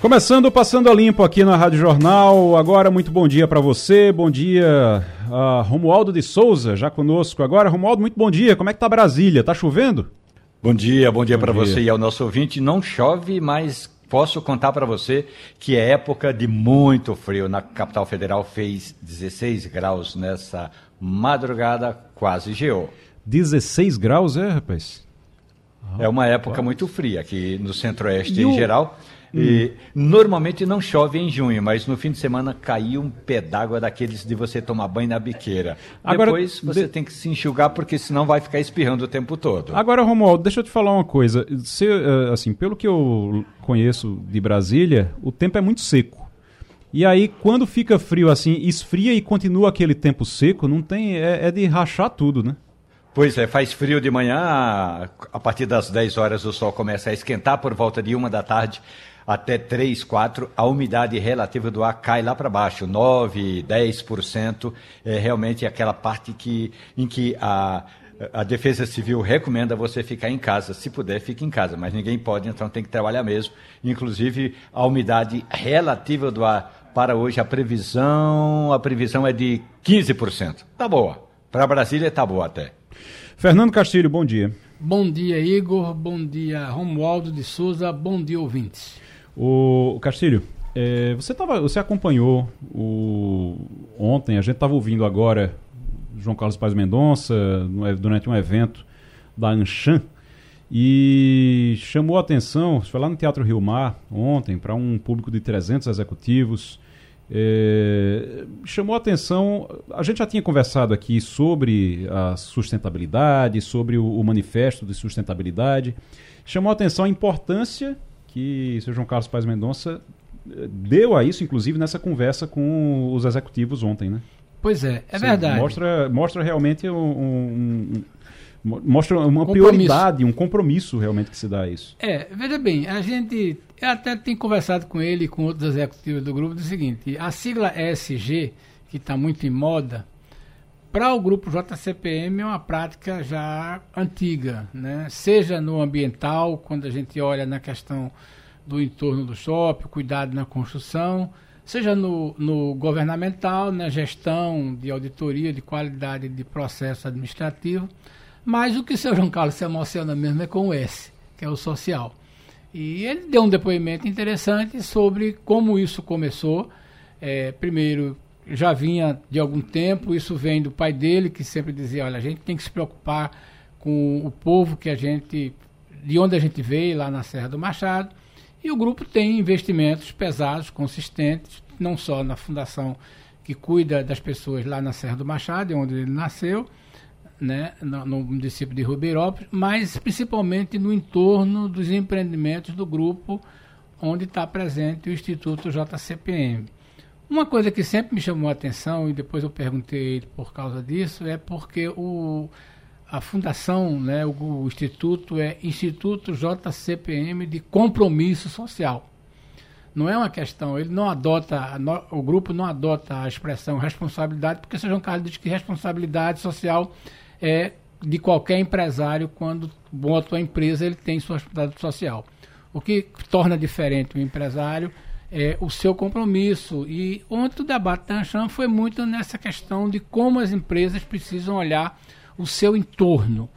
Começando Passando a Limpo aqui na Rádio Jornal. Agora, muito bom dia para você. Bom dia, uh, Romualdo de Souza, já conosco agora. Romualdo, muito bom dia. Como é que tá Brasília? Tá chovendo? Bom dia, bom dia para você e ao nosso ouvinte. Não chove, mas posso contar para você que é época de muito frio. Na capital federal fez 16 graus nessa madrugada, quase geou. 16 graus, é, rapaz? é uma época muito fria aqui no centro-oeste em geral. E normalmente não chove em junho, mas no fim de semana caiu um pé d'água daqueles de você tomar banho na biqueira. Agora, Depois você de... tem que se enxugar, porque senão vai ficar espirrando o tempo todo. Agora, Romualdo, deixa eu te falar uma coisa. Se, eh, assim, pelo que eu conheço de Brasília, o tempo é muito seco. E aí, quando fica frio assim, esfria e continua aquele tempo seco, não tem. É, é de rachar tudo, né? Pois é, faz frio de manhã, a partir das 10 horas o sol começa a esquentar, por volta de uma da tarde até 3, 4, a umidade relativa do ar cai lá para baixo, 9, 10%, é realmente aquela parte que, em que a, a Defesa Civil recomenda você ficar em casa. Se puder, fique em casa, mas ninguém pode, então tem que trabalhar mesmo. Inclusive, a umidade relativa do ar para hoje, a previsão, a previsão é de 15%. Tá boa. Para Brasília tá boa até. Fernando Castilho, bom dia. Bom dia, Igor. Bom dia, Romualdo de Souza. Bom dia, ouvintes. O Castilho, é, você, tava, você acompanhou o, ontem, a gente estava ouvindo agora João Carlos Paz Mendonça durante um evento da Anshan e chamou a atenção, foi lá no Teatro Rio Mar ontem, para um público de 300 executivos, é, chamou a atenção, a gente já tinha conversado aqui sobre a sustentabilidade, sobre o, o manifesto de sustentabilidade, chamou a atenção a importância que o Sr. João Carlos Paz Mendonça eh, deu a isso, inclusive, nessa conversa com os executivos ontem, né? Pois é, é Você verdade. Mostra, mostra realmente um, um, um mostra uma compromisso. prioridade, um compromisso realmente que se dá a isso. É, veja bem, a gente eu até tem conversado com ele e com outros executivos do grupo do seguinte, a sigla ESG, que está muito em moda, para o grupo JCPM é uma prática já antiga, né? seja no ambiental, quando a gente olha na questão do entorno do shopping, cuidado na construção, seja no, no governamental, na gestão de auditoria de qualidade de processo administrativo, mas o que o seu João Carlos se emociona mesmo é com o S, que é o social. E ele deu um depoimento interessante sobre como isso começou. É, primeiro, já vinha de algum tempo, isso vem do pai dele, que sempre dizia, olha, a gente tem que se preocupar com o povo que a gente, de onde a gente veio, lá na Serra do Machado, e o grupo tem investimentos pesados, consistentes, não só na fundação que cuida das pessoas lá na Serra do Machado, onde ele nasceu, né, no, no município de Ribeirópolis, mas principalmente no entorno dos empreendimentos do grupo, onde está presente o Instituto JCPM. Uma coisa que sempre me chamou a atenção, e depois eu perguntei por causa disso, é porque o, a fundação, né, o, o instituto é Instituto JCPM de Compromisso Social. Não é uma questão, ele não adota, o grupo não adota a expressão responsabilidade, porque o. João Carlos diz que responsabilidade social é de qualquer empresário quando bota a empresa, ele tem sua responsabilidade social. O que torna diferente o empresário é, o seu compromisso. E ontem o debate da Anchan foi muito nessa questão de como as empresas precisam olhar o seu entorno.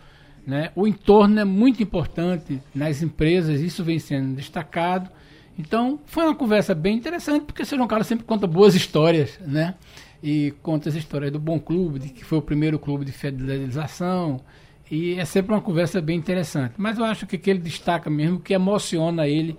Né? O entorno é muito importante nas empresas, isso vem sendo destacado. Então, foi uma conversa bem interessante, porque o Sr. João Carlos sempre conta boas histórias, né? E conta as histórias do Bom Clube, de que foi o primeiro clube de fidelização. E é sempre uma conversa bem interessante. Mas eu acho que que ele destaca mesmo, que emociona ele,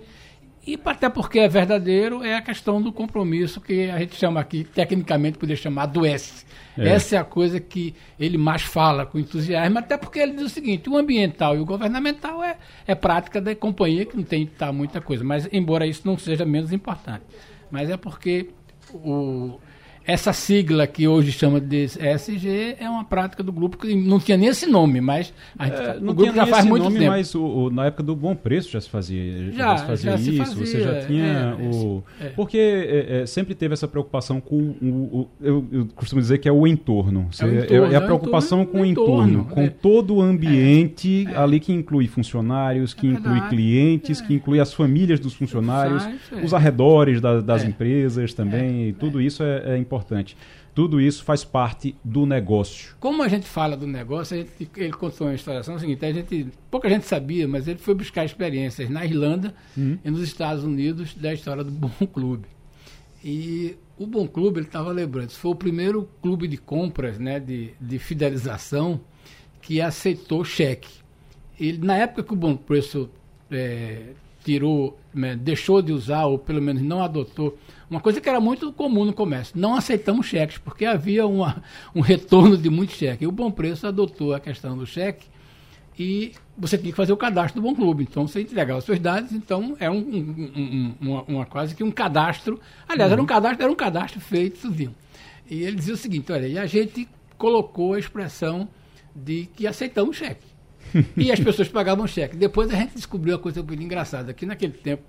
e até porque é verdadeiro, é a questão do compromisso que a gente chama aqui, tecnicamente poderia chamar do S. É. Essa é a coisa que ele mais fala com entusiasmo, até porque ele diz o seguinte, o ambiental e o governamental é, é prática da companhia, que não tem tá, muita coisa, mas embora isso não seja menos importante. Mas é porque o, essa sigla que hoje chama de SG é uma prática do grupo que não tinha nem esse nome, mas a gente, é, o grupo já faz muito nome, tempo. Mas o, o, na época do Bom Preço já se fazia, já, já se fazia já isso, se fazia, você já tinha é, o... É. Porque é, é, sempre teve essa preocupação com o... o eu, eu, costumo dizer que é o entorno. Você, é entorno, a preocupação entorno, com o entorno, entorno com todo o ambiente ali que inclui funcionários, que inclui clientes, que inclui as famílias dos funcionários, os arredores da, das empresas também, tudo isso é importante importante. Tudo isso faz parte do negócio. Como a gente fala do negócio, gente, ele contou uma história seguinte, a gente, pouca gente sabia, mas ele foi buscar experiências na Irlanda uhum. e nos Estados Unidos da história do Bom Clube. E o Bom Clube, ele estava lembrando, foi o primeiro clube de compras, né, de, de fidelização, que aceitou cheque. Ele, na época que o Bom Preço é, tirou, né, deixou de usar, ou pelo menos não adotou uma coisa que era muito comum no comércio. Não aceitamos cheques, porque havia uma, um retorno de muitos cheques. E o Bom Preço adotou a questão do cheque e você tinha que fazer o cadastro do Bom Clube. Então você entregava seus dados, então é um, um, um, uma, uma, quase que um cadastro. Aliás, uhum. era um cadastro, era um cadastro feito, tudinho. E ele dizia o seguinte, olha, e a gente colocou a expressão de que aceitamos cheque. e as pessoas pagavam cheque. Depois a gente descobriu uma coisa muito engraçada, que naquele tempo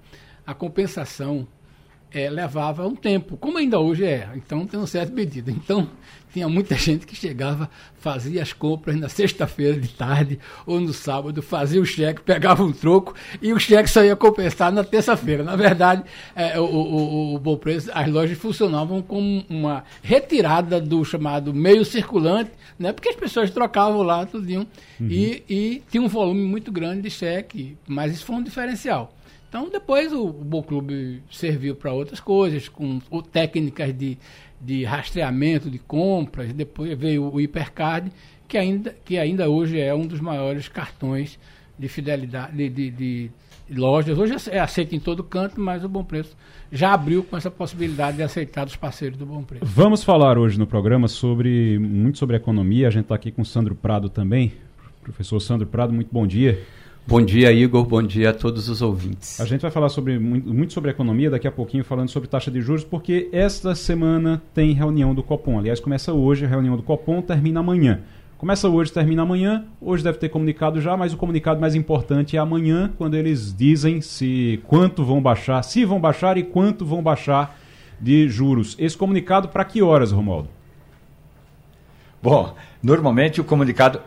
a compensação é, levava um tempo, como ainda hoje é. Então tem um certo medida. Então tinha muita gente que chegava, fazia as compras na sexta-feira de tarde ou no sábado, fazia o cheque, pegava um troco e o cheque só ia compensar na terça-feira. Na verdade, é, o, o, o, bom preço, as lojas funcionavam como uma retirada do chamado meio circulante, né? Porque as pessoas trocavam lá tudinho uhum. e, e tinha um volume muito grande de cheque, mas isso foi um diferencial. Então, depois o, o Bom Clube serviu para outras coisas, com técnicas de, de rastreamento de compras. Depois veio o Hipercard, que ainda, que ainda hoje é um dos maiores cartões de fidelidade de, de, de lojas. Hoje é aceito em todo canto, mas o Bom Preço já abriu com essa possibilidade de aceitar dos parceiros do Bom Preço. Vamos falar hoje no programa sobre muito sobre economia. A gente está aqui com o Sandro Prado também. Professor Sandro Prado, muito bom dia. Bom dia, Igor. Bom dia a todos os ouvintes. A gente vai falar sobre, muito sobre economia daqui a pouquinho, falando sobre taxa de juros, porque esta semana tem reunião do Copom. Aliás, começa hoje a reunião do Copom, termina amanhã. Começa hoje, termina amanhã. Hoje deve ter comunicado já, mas o comunicado mais importante é amanhã, quando eles dizem se quanto vão baixar, se vão baixar e quanto vão baixar de juros. Esse comunicado para que horas, Romualdo? Bom, normalmente o comunicado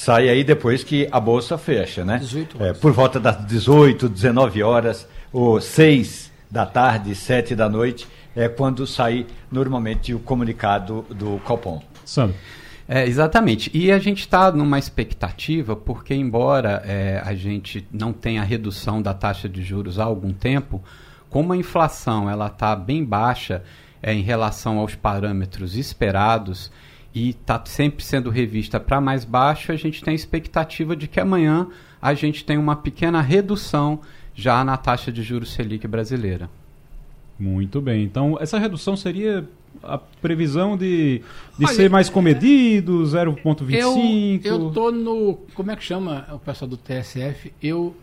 sai aí depois que a bolsa fecha, né? 18 horas. É, por volta das 18, 19 horas, ou 6 da tarde, 7 da noite, é quando sai normalmente o comunicado do Copom. Sam. É, exatamente. E a gente está numa expectativa, porque embora é, a gente não tenha redução da taxa de juros há algum tempo, como a inflação ela está bem baixa é, em relação aos parâmetros esperados, e está sempre sendo revista para mais baixo, a gente tem a expectativa de que amanhã a gente tem uma pequena redução já na taxa de juros Selic brasileira. Muito bem. Então, essa redução seria a previsão de, de Olha, ser mais comedido, 0,25? Eu, eu tô no. Como é que chama o pessoal do TSF? Eu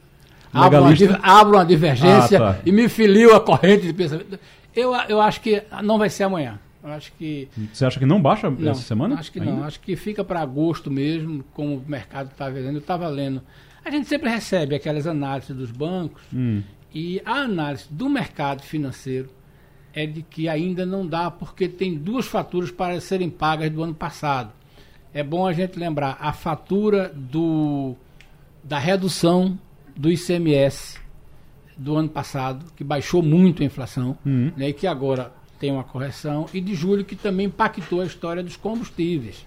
abro uma, abro uma divergência ah, tá. e me filio a corrente de pensamento. Eu, eu acho que não vai ser amanhã. Acho que. Você acha que não baixa não, essa semana? Acho que ainda? não. Acho que fica para agosto mesmo, como o mercado está vendo. Eu estava lendo. A gente sempre recebe aquelas análises dos bancos hum. e a análise do mercado financeiro é de que ainda não dá, porque tem duas faturas para serem pagas do ano passado. É bom a gente lembrar a fatura do, da redução do ICMS do ano passado, que baixou muito a inflação, hum. né, e que agora tem uma correção, e de julho, que também impactou a história dos combustíveis.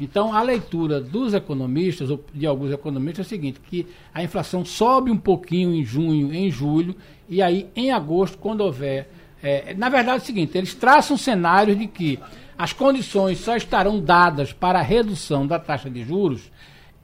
Então, a leitura dos economistas, ou de alguns economistas, é o seguinte, que a inflação sobe um pouquinho em junho, em julho, e aí, em agosto, quando houver... É, na verdade, é o seguinte, eles traçam cenários de que as condições só estarão dadas para a redução da taxa de juros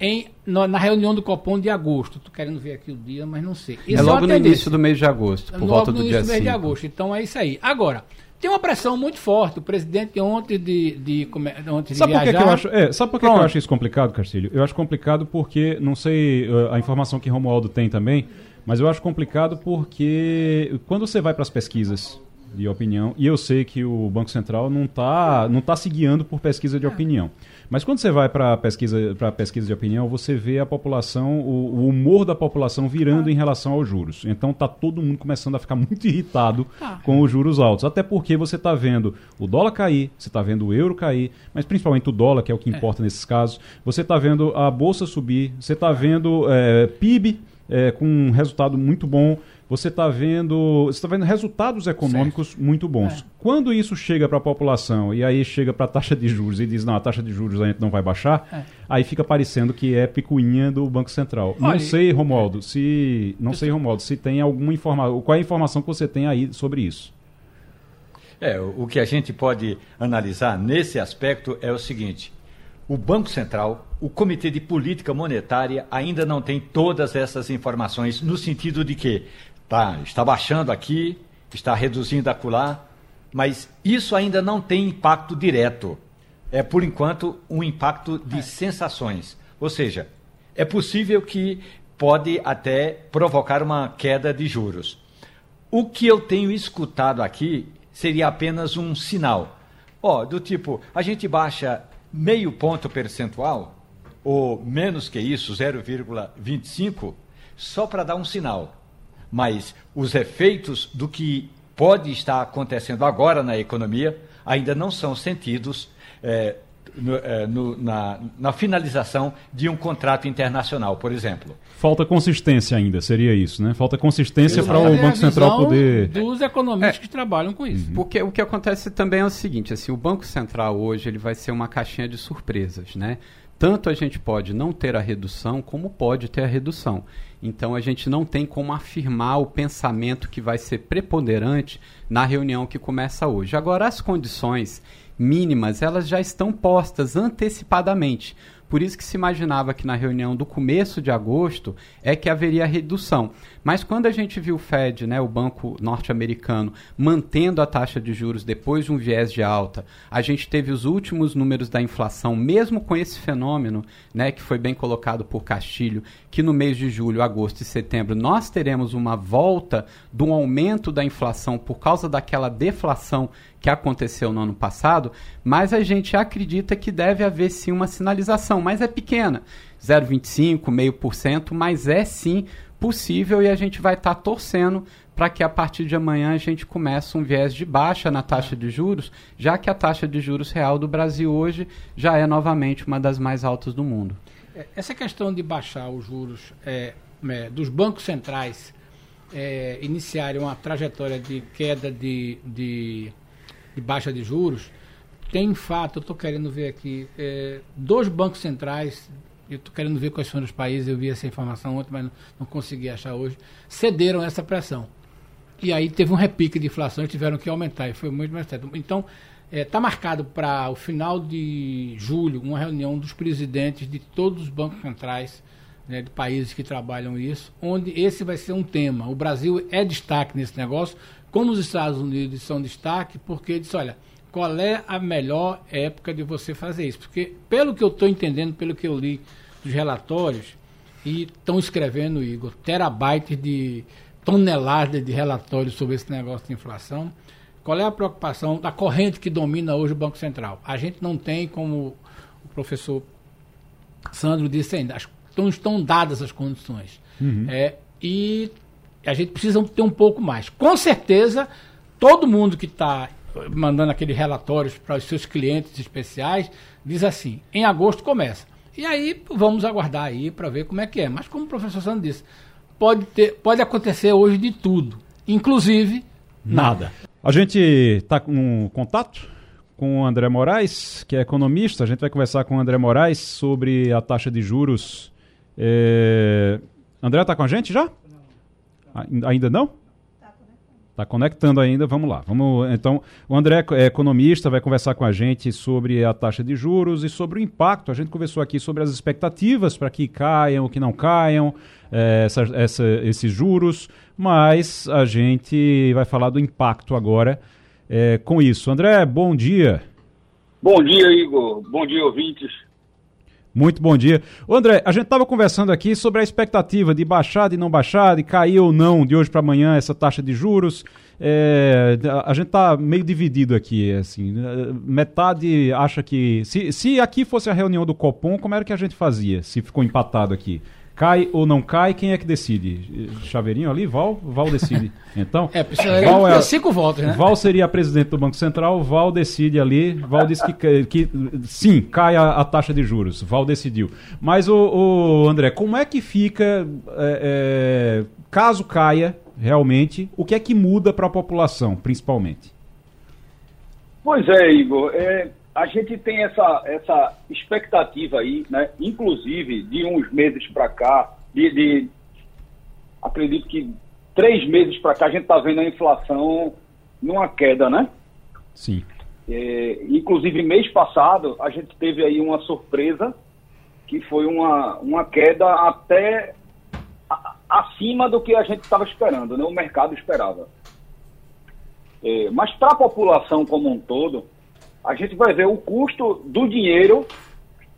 em, na reunião do Copom de agosto. Estou querendo ver aqui o dia, mas não sei. É logo no início do mês de agosto, por volta do dia 5. no início do mês de agosto. Então, é isso aí. Agora... Tem uma pressão muito forte. O presidente ontem de, de, ontem de sabe viajar... Por que, que eu acho, é, sabe por que, que, eu acho isso complicado, Castilho? Eu acho complicado porque, não sei uh, a informação que Romualdo tem também, mas eu acho complicado porque quando você vai para as pesquisas de opinião, e eu sei que o Banco Central não está não tá se guiando por pesquisa de é. opinião. Mas quando você vai para pesquisa para pesquisa de opinião, você vê a população, o, o humor da população virando ah. em relação aos juros. Então tá todo mundo começando a ficar muito irritado ah. com os juros altos, até porque você está vendo o dólar cair, você está vendo o euro cair, mas principalmente o dólar que é o que é. importa é. nesses casos. Você está vendo a bolsa subir, você está vendo é, PIB é, com um resultado muito bom você está vendo, você tá vendo resultados econômicos certo. muito bons. É. Quando isso chega para a população e aí chega para a taxa de juros e diz não, a taxa de juros a gente não vai baixar, é. aí fica parecendo que é picuinha do Banco Central. Olha, não sei, Romualdo, se não sei, Romualdo, se tem alguma informação, qual é a informação que você tem aí sobre isso? É, o que a gente pode analisar nesse aspecto é o seguinte: o Banco Central, o Comitê de Política Monetária ainda não tem todas essas informações no sentido de que Tá, está baixando aqui, está reduzindo acolá, mas isso ainda não tem impacto direto. É, por enquanto, um impacto de é. sensações. Ou seja, é possível que pode até provocar uma queda de juros. O que eu tenho escutado aqui seria apenas um sinal. Ó, do tipo, a gente baixa meio ponto percentual, ou menos que isso, 0,25, só para dar um sinal mas os efeitos do que pode estar acontecendo agora na economia ainda não são sentidos é, no, é, no, na, na, finalização de um contrato internacional, por exemplo. Falta consistência ainda, seria isso, né? Falta consistência para o Banco Central poder. Dos economistas é, que trabalham com isso. Uhum. Porque o que acontece também é o seguinte: assim, o Banco Central hoje ele vai ser uma caixinha de surpresas, né? Tanto a gente pode não ter a redução, como pode ter a redução. Então a gente não tem como afirmar o pensamento que vai ser preponderante na reunião que começa hoje. Agora, as condições mínimas, elas já estão postas antecipadamente. Por isso que se imaginava que na reunião do começo de agosto é que haveria redução. Mas quando a gente viu o Fed, né, o banco norte-americano, mantendo a taxa de juros depois de um viés de alta, a gente teve os últimos números da inflação, mesmo com esse fenômeno, né, que foi bem colocado por Castilho, que no mês de julho, agosto e setembro nós teremos uma volta do aumento da inflação por causa daquela deflação que aconteceu no ano passado, mas a gente acredita que deve haver sim uma sinalização, mas é pequena, 0,25, meio por cento, mas é sim possível e a gente vai estar tá torcendo para que a partir de amanhã a gente comece um viés de baixa na taxa de juros, já que a taxa de juros real do Brasil hoje já é novamente uma das mais altas do mundo. É, essa questão de baixar os juros é, é, dos bancos centrais é, iniciarem uma trajetória de queda de, de, de baixa de juros, tem fato, eu estou querendo ver aqui, é, dois bancos centrais eu estou querendo ver quais foram os países, eu vi essa informação ontem, mas não, não consegui achar hoje, cederam essa pressão. E aí teve um repique de inflação e tiveram que aumentar, e foi muito mais cedo. Então, está é, tá marcado para o final de julho uma reunião dos presidentes de todos os bancos centrais né, de países que trabalham isso, onde esse vai ser um tema. O Brasil é destaque nesse negócio, como os Estados Unidos são destaque, porque diz, olha, qual é a melhor época de você fazer isso? Porque, pelo que eu estou entendendo, pelo que eu li dos relatórios, e estão escrevendo, Igor, terabytes de toneladas de relatórios sobre esse negócio de inflação. Qual é a preocupação da corrente que domina hoje o Banco Central? A gente não tem, como o professor Sandro disse ainda, as, estão, estão dadas as condições. Uhum. É, e a gente precisa ter um pouco mais. Com certeza, todo mundo que está mandando aqueles relatórios para os seus clientes especiais, diz assim: em agosto começa. E aí vamos aguardar aí para ver como é que é. Mas como o professor Sandro disse, pode, ter, pode acontecer hoje de tudo, inclusive nada. A gente está com contato com o André Moraes, que é economista. A gente vai conversar com o André Moraes sobre a taxa de juros. É... André está com a gente já? Ainda não? Está conectando ainda, vamos lá. Vamos, então, o André é economista, vai conversar com a gente sobre a taxa de juros e sobre o impacto. A gente conversou aqui sobre as expectativas para que caiam ou que não caiam é, essa, essa, esses juros, mas a gente vai falar do impacto agora é, com isso. André, bom dia. Bom dia, Igor. Bom dia, ouvintes. Muito bom dia. Ô André, a gente estava conversando aqui sobre a expectativa de baixar, de não baixar, de cair ou não de hoje para amanhã essa taxa de juros. É, a gente está meio dividido aqui, assim. Metade acha que. Se, se aqui fosse a reunião do Copom, como era que a gente fazia? Se ficou empatado aqui. Cai ou não cai, quem é que decide? Chaveirinho ali, Val? Val decide. Então, é, precisa Val é, cinco votos, né? Val seria a presidente do Banco Central, Val decide ali, Val diz que, que sim, cai a, a, taxa de juros, Val decidiu. Mas, o, o André, como é que fica, é, é, caso caia realmente, o que é que muda para a população, principalmente? Pois é, Igor, é, a gente tem essa, essa expectativa aí, né? Inclusive de uns meses para cá, de, de, acredito que três meses para cá a gente está vendo a inflação numa queda, né? Sim. É, inclusive mês passado a gente teve aí uma surpresa que foi uma, uma queda até a, acima do que a gente estava esperando, né? O mercado esperava. É, mas para a população como um todo a gente vai ver o custo do dinheiro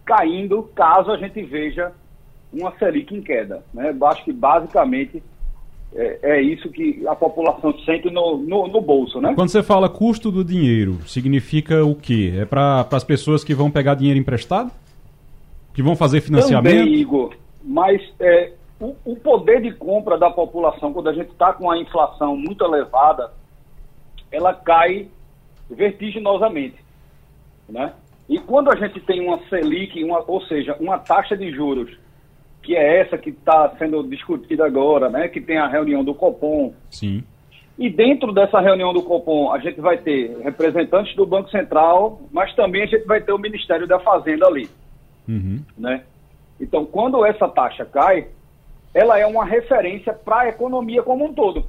caindo caso a gente veja uma Selic em queda. Né? Acho que basicamente é, é, isso que a população sente no, no, no, bolso. Né? Quando você fala custo do dinheiro, significa o quê? É para as pessoas que vão pegar dinheiro emprestado? Que vão fazer financiamento? Também, Igor, mas é, o, o poder de compra da população, quando a gente está com a inflação muito elevada, ela cai vertiginosamente. Né? E quando a gente tem uma Selic, uma, ou seja, uma taxa de juros, que é essa que está sendo discutida agora, né? que tem a reunião do Copom. Sim. E dentro dessa reunião do Copom, a gente vai ter representantes do Banco Central, mas também a gente vai ter o Ministério da Fazenda ali. Uhum. Né? Então, quando essa taxa cai, ela é uma referência para a economia como um todo.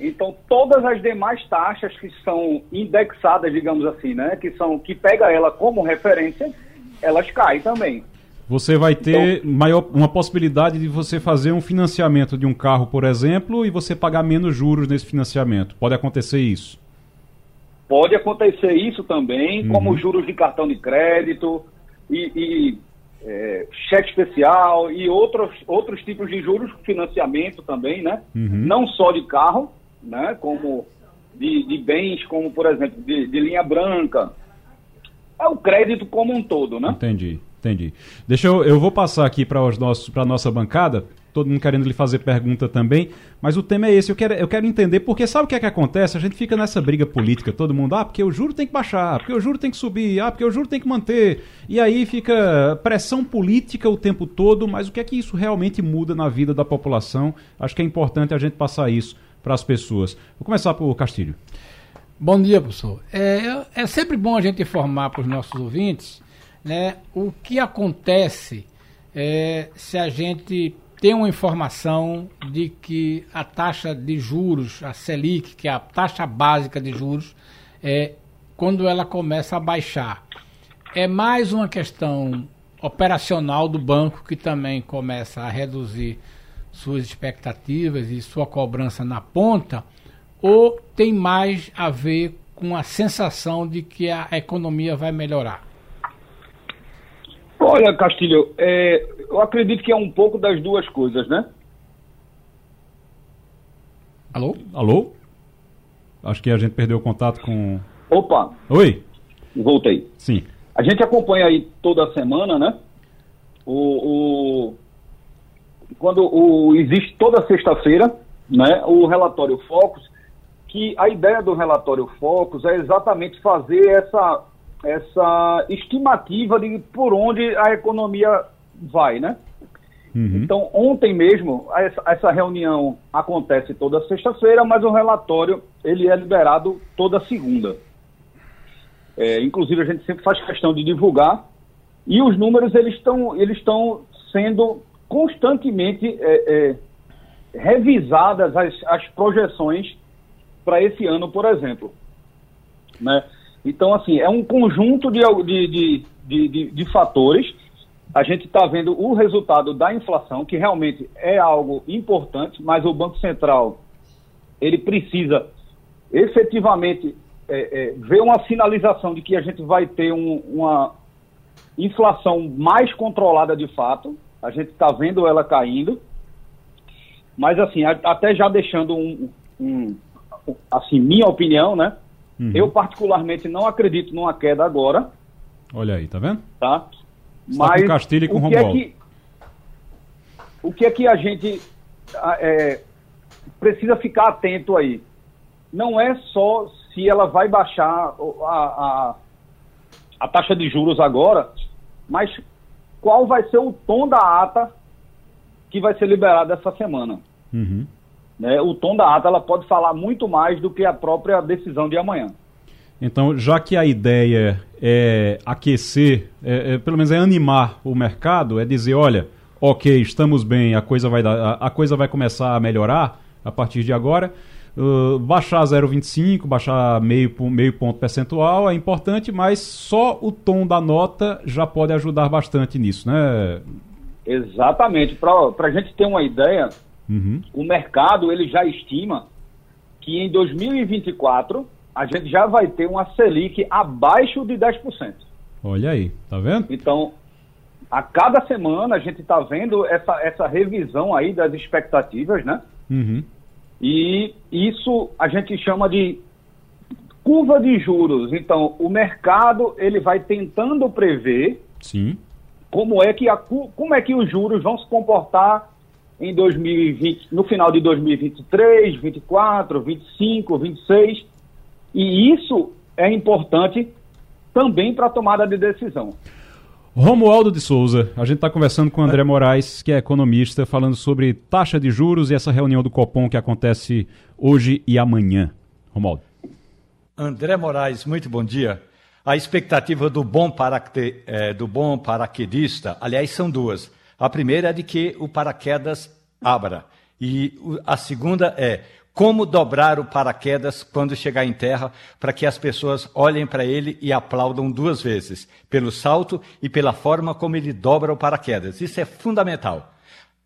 Então, todas as demais taxas que são indexadas, digamos assim, né, que são que pega ela como referência, elas caem também. Você vai ter então, maior, uma possibilidade de você fazer um financiamento de um carro, por exemplo, e você pagar menos juros nesse financiamento. Pode acontecer isso? Pode acontecer isso também, uhum. como juros de cartão de crédito e, e é, cheque especial e outros, outros tipos de juros, financiamento também, né? Uhum. Não só de carro, né, como de, de bens, como por exemplo, de, de, linha branca. É o crédito como um todo, né? Entendi, entendi. Deixa eu, eu vou passar aqui para a nossa bancada, todo mundo querendo lhe fazer pergunta também, mas o tema é esse, eu quero, eu quero entender, porque sabe o que é que acontece? A gente fica nessa briga política, todo mundo, ah, porque o juro tem que baixar, porque o juro tem que subir, ah, porque o juro tem que manter, e aí fica pressão política o tempo todo, mas o que é que isso realmente muda na vida da população? Acho que é importante a gente passar isso para as pessoas. Vou começar por Castilho. Bom dia, professor. É, é sempre bom a gente informar para os nossos ouvintes né, o que acontece é, se a gente tem uma informação de que a taxa de juros, a Selic, que é a taxa básica de juros, é, quando ela começa a baixar. É mais uma questão operacional do banco que também começa a reduzir suas expectativas e sua cobrança na ponta, ou tem mais a ver com a sensação de que a economia vai melhorar? Olha, Castilho, é, eu acredito que é um pouco das duas coisas, né? Alô? Alô? Acho que a gente perdeu o contato com. Opa! Oi! Voltei. Sim. A gente acompanha aí toda semana, né? O, o, quando o, existe toda sexta-feira né, o relatório Focus, que a ideia do relatório Focus é exatamente fazer essa, essa estimativa de por onde a economia vai, né? Uhum. Então, ontem mesmo, essa, essa reunião acontece toda sexta-feira, mas o relatório ele é liberado toda segunda. É, inclusive, a gente sempre faz questão de divulgar. E os números eles estão eles estão sendo constantemente é, é, revisadas as, as projeções para esse ano, por exemplo. Né? Então, assim, é um conjunto de, de, de, de, de fatores. A gente está vendo o resultado da inflação, que realmente é algo importante, mas o Banco Central ele precisa efetivamente é, é, ver uma sinalização de que a gente vai ter um, uma, inflação mais controlada de fato, a gente está vendo ela caindo, mas assim, até já deixando um, um assim, minha opinião, né? Uhum. Eu particularmente não acredito numa queda agora. Olha aí, tá vendo? Tá? Mas com Castilho e com o que, é que, o que é que a gente é, precisa ficar atento aí? Não é só se ela vai baixar a, a, a taxa de juros agora, mas qual vai ser o tom da ata que vai ser liberada essa semana. Uhum. Né? O tom da ata ela pode falar muito mais do que a própria decisão de amanhã. Então, já que a ideia é aquecer, é, é, pelo menos é animar o mercado, é dizer, olha, ok, estamos bem, a coisa vai, dar, a, a coisa vai começar a melhorar a partir de agora. Uh, baixar 0,25, baixar meio, meio ponto percentual é importante, mas só o tom da nota já pode ajudar bastante nisso, né? Exatamente. Para a gente ter uma ideia, uhum. o mercado ele já estima que em 2024 a gente já vai ter uma Selic abaixo de 10%. Olha aí, tá vendo? Então, a cada semana a gente está vendo essa, essa revisão aí das expectativas, né? Uhum. E isso a gente chama de curva de juros. Então, o mercado ele vai tentando prever Sim. como é que a, como é que os juros vão se comportar em 2020, no final de 2023, 24, 25, 26. E isso é importante também para a tomada de decisão. Romualdo de Souza, a gente está conversando com o André Moraes, que é economista, falando sobre taxa de juros e essa reunião do Copom que acontece hoje e amanhã. Romualdo. André Moraes, muito bom dia. A expectativa do bom, é, do bom paraquedista, aliás, são duas. A primeira é de que o paraquedas abra. E a segunda é como dobrar o paraquedas quando chegar em terra, para que as pessoas olhem para ele e aplaudam duas vezes, pelo salto e pela forma como ele dobra o paraquedas. Isso é fundamental.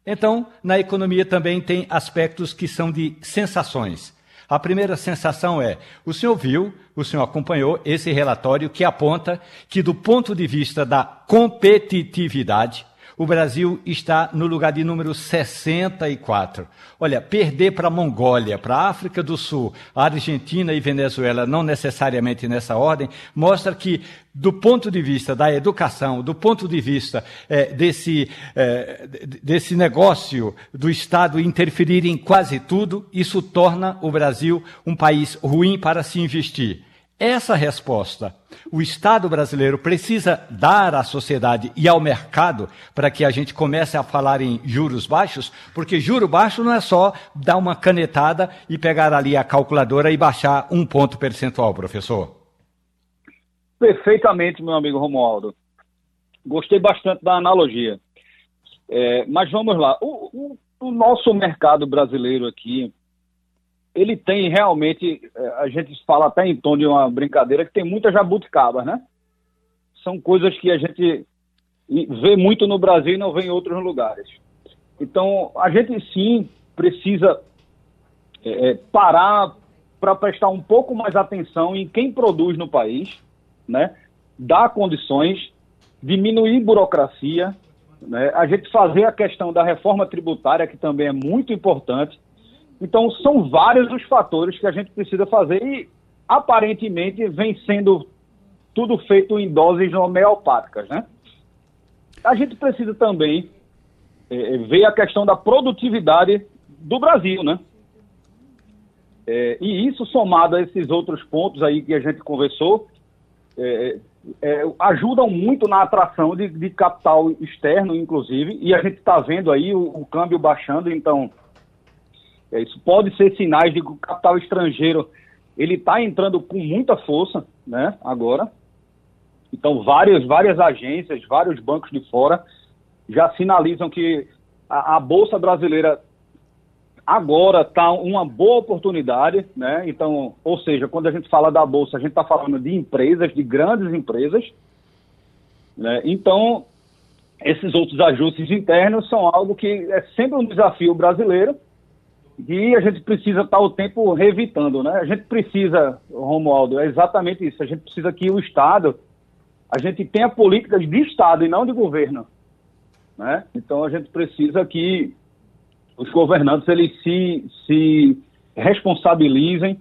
Então, na economia também tem aspectos que são de sensações. A primeira sensação é: o senhor viu, o senhor acompanhou esse relatório que aponta que, do ponto de vista da competitividade, o Brasil está no lugar de número 64. Olha, perder para a Mongólia, para a África do Sul, a Argentina e Venezuela, não necessariamente nessa ordem, mostra que, do ponto de vista da educação, do ponto de vista é, desse, é, desse negócio do Estado interferir em quase tudo, isso torna o Brasil um país ruim para se investir. Essa resposta o Estado brasileiro precisa dar à sociedade e ao mercado para que a gente comece a falar em juros baixos, porque juro baixo não é só dar uma canetada e pegar ali a calculadora e baixar um ponto percentual, professor. Perfeitamente, meu amigo Romualdo. Gostei bastante da analogia. É, mas vamos lá. O, o, o nosso mercado brasileiro aqui, ele tem realmente, é, a gente fala até em tom de uma brincadeira, que tem muitas jabuticabas, né? São coisas que a gente vê muito no Brasil e não vê em outros lugares. Então, a gente sim precisa é parar para prestar um pouco mais atenção em quem produz no país, né? Dar condições, diminuir burocracia, né? A gente fazer a questão da reforma tributária, que também é muito importante, então, são vários os fatores que a gente precisa fazer e, aparentemente, vem sendo tudo feito em doses homeopáticas, né? A gente precisa também é, ver a questão da produtividade do Brasil, né? É, e isso somado a esses outros pontos aí que a gente conversou, é, é, ajudam muito na atração de, de, capital externo, inclusive, e a gente está vendo aí o, o câmbio baixando, então isso pode ser sinais de que o capital estrangeiro ele está entrando com muita força, né? Agora, então várias várias agências, vários bancos de fora já sinalizam que a, a bolsa brasileira agora está uma boa oportunidade, né? Então, ou seja, quando a gente fala da bolsa, a gente está falando de empresas, de grandes empresas, né? Então, esses outros ajustes internos são algo que é sempre um desafio brasileiro e a gente precisa estar o tempo revitando, né? A gente precisa, Romualdo, é exatamente isso. A gente precisa que o Estado, a gente tenha políticas de Estado e não de governo. Né? Então a gente precisa que os governantes eles se, se responsabilizem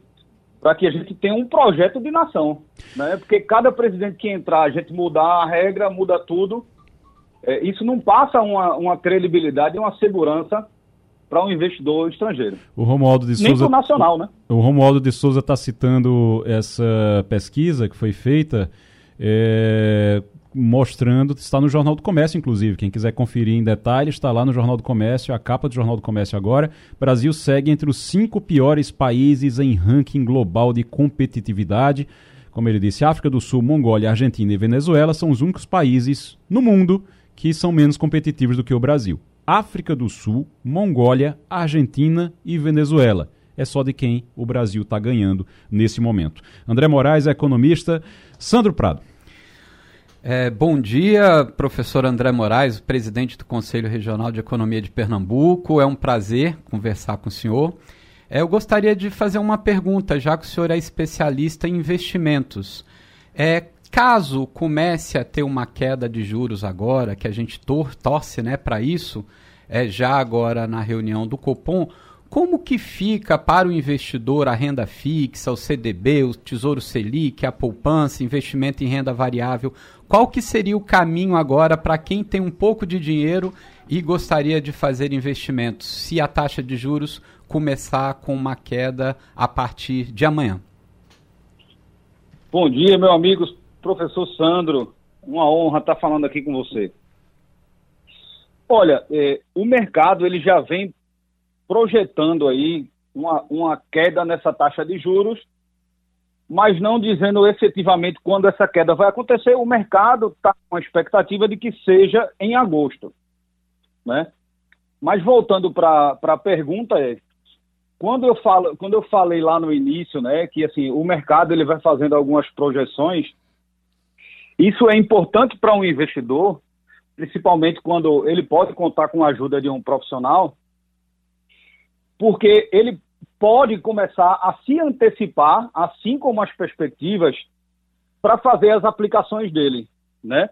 para que a gente tenha um projeto de nação. Né? Porque cada presidente que entrar, a gente mudar a regra, muda tudo. É, isso não passa uma, uma credibilidade uma segurança para um investidor estrangeiro. O Romualdo de Nem Souza. nacional, né? O Romualdo de Souza está citando essa pesquisa que foi feita, é, mostrando, está no Jornal do Comércio, inclusive. Quem quiser conferir em detalhes, está lá no Jornal do Comércio, a capa do Jornal do Comércio agora. Brasil segue entre os cinco piores países em ranking global de competitividade. Como ele disse, África do Sul, Mongólia, Argentina e Venezuela são os únicos países no mundo que são menos competitivos do que o Brasil. África do Sul, Mongólia, Argentina e Venezuela. É só de quem o Brasil está ganhando nesse momento. André Moraes economista. Sandro Prado. É, bom dia, professor André Moraes, presidente do Conselho Regional de Economia de Pernambuco. É um prazer conversar com o senhor. É, eu gostaria de fazer uma pergunta, já que o senhor é especialista em investimentos. É, caso comece a ter uma queda de juros agora, que a gente tor torce né, para isso, é, já agora na reunião do Copom, como que fica para o investidor a renda fixa, o CDB, o Tesouro Selic, a poupança, investimento em renda variável? Qual que seria o caminho agora para quem tem um pouco de dinheiro e gostaria de fazer investimentos, se a taxa de juros começar com uma queda a partir de amanhã? Bom dia, meu amigo professor Sandro. Uma honra estar falando aqui com você. Olha, eh, o mercado ele já vem projetando aí uma, uma queda nessa taxa de juros, mas não dizendo efetivamente quando essa queda vai acontecer. O mercado está com a expectativa de que seja em agosto, né? Mas voltando para a pergunta, é, quando eu falo, quando eu falei lá no início, né, que assim o mercado ele vai fazendo algumas projeções, isso é importante para um investidor, principalmente quando ele pode contar com a ajuda de um profissional, porque ele pode começar a se antecipar, assim como as perspectivas, para fazer as aplicações dele, né?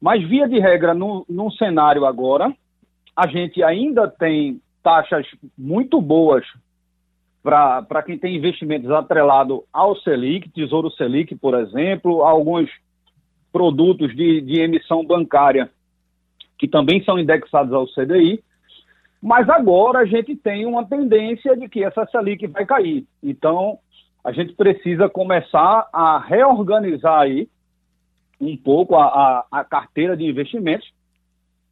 Mas, via de regra, no, num cenário agora, a gente ainda tem taxas muito boas para quem tem investimentos atrelado ao Selic, Tesouro Selic, por exemplo, alguns produtos de, de emissão bancária que também são indexados ao CDI, mas agora a gente tem uma tendência de que essa Selic vai cair. Então, a gente precisa começar a reorganizar aí um pouco a, a, a carteira de investimentos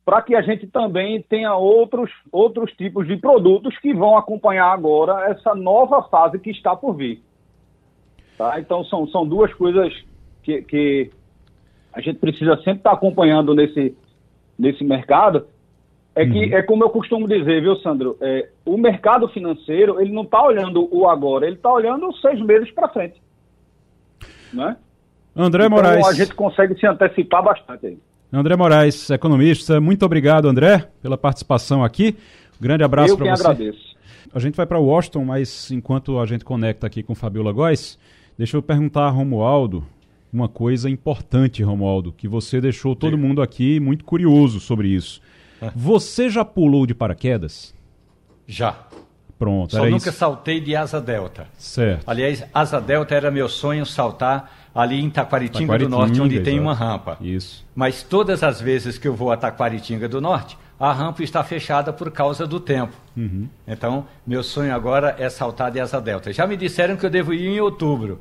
para que a gente também tenha outros, outros tipos de produtos que vão acompanhar agora essa nova fase que está por vir. Tá? Então, são, são duas coisas que, que a gente precisa sempre estar acompanhando nesse, nesse mercado é que, uhum. é como eu costumo dizer, viu, Sandro? É, o mercado financeiro, ele não está olhando o agora, ele está olhando seis meses para frente. Né? André então, Moraes. a gente consegue se antecipar bastante aí. André Moraes, economista, muito obrigado, André, pela participação aqui. grande abraço para você. Eu agradeço. A gente vai para Washington, mas enquanto a gente conecta aqui com Fabiola Góes, deixa eu perguntar a Romualdo uma coisa importante, Romualdo, que você deixou todo Sim. mundo aqui muito curioso sobre isso. Você já pulou de paraquedas? Já. Pronto, Só nunca isso. saltei de asa delta. Certo. Aliás, asa delta era meu sonho saltar ali em Taquaritinga, Taquaritinga do Norte, onde exato. tem uma rampa. Isso. Mas todas as vezes que eu vou a Taquaritinga do Norte, a rampa está fechada por causa do tempo. Uhum. Então, meu sonho agora é saltar de asa delta. Já me disseram que eu devo ir em outubro.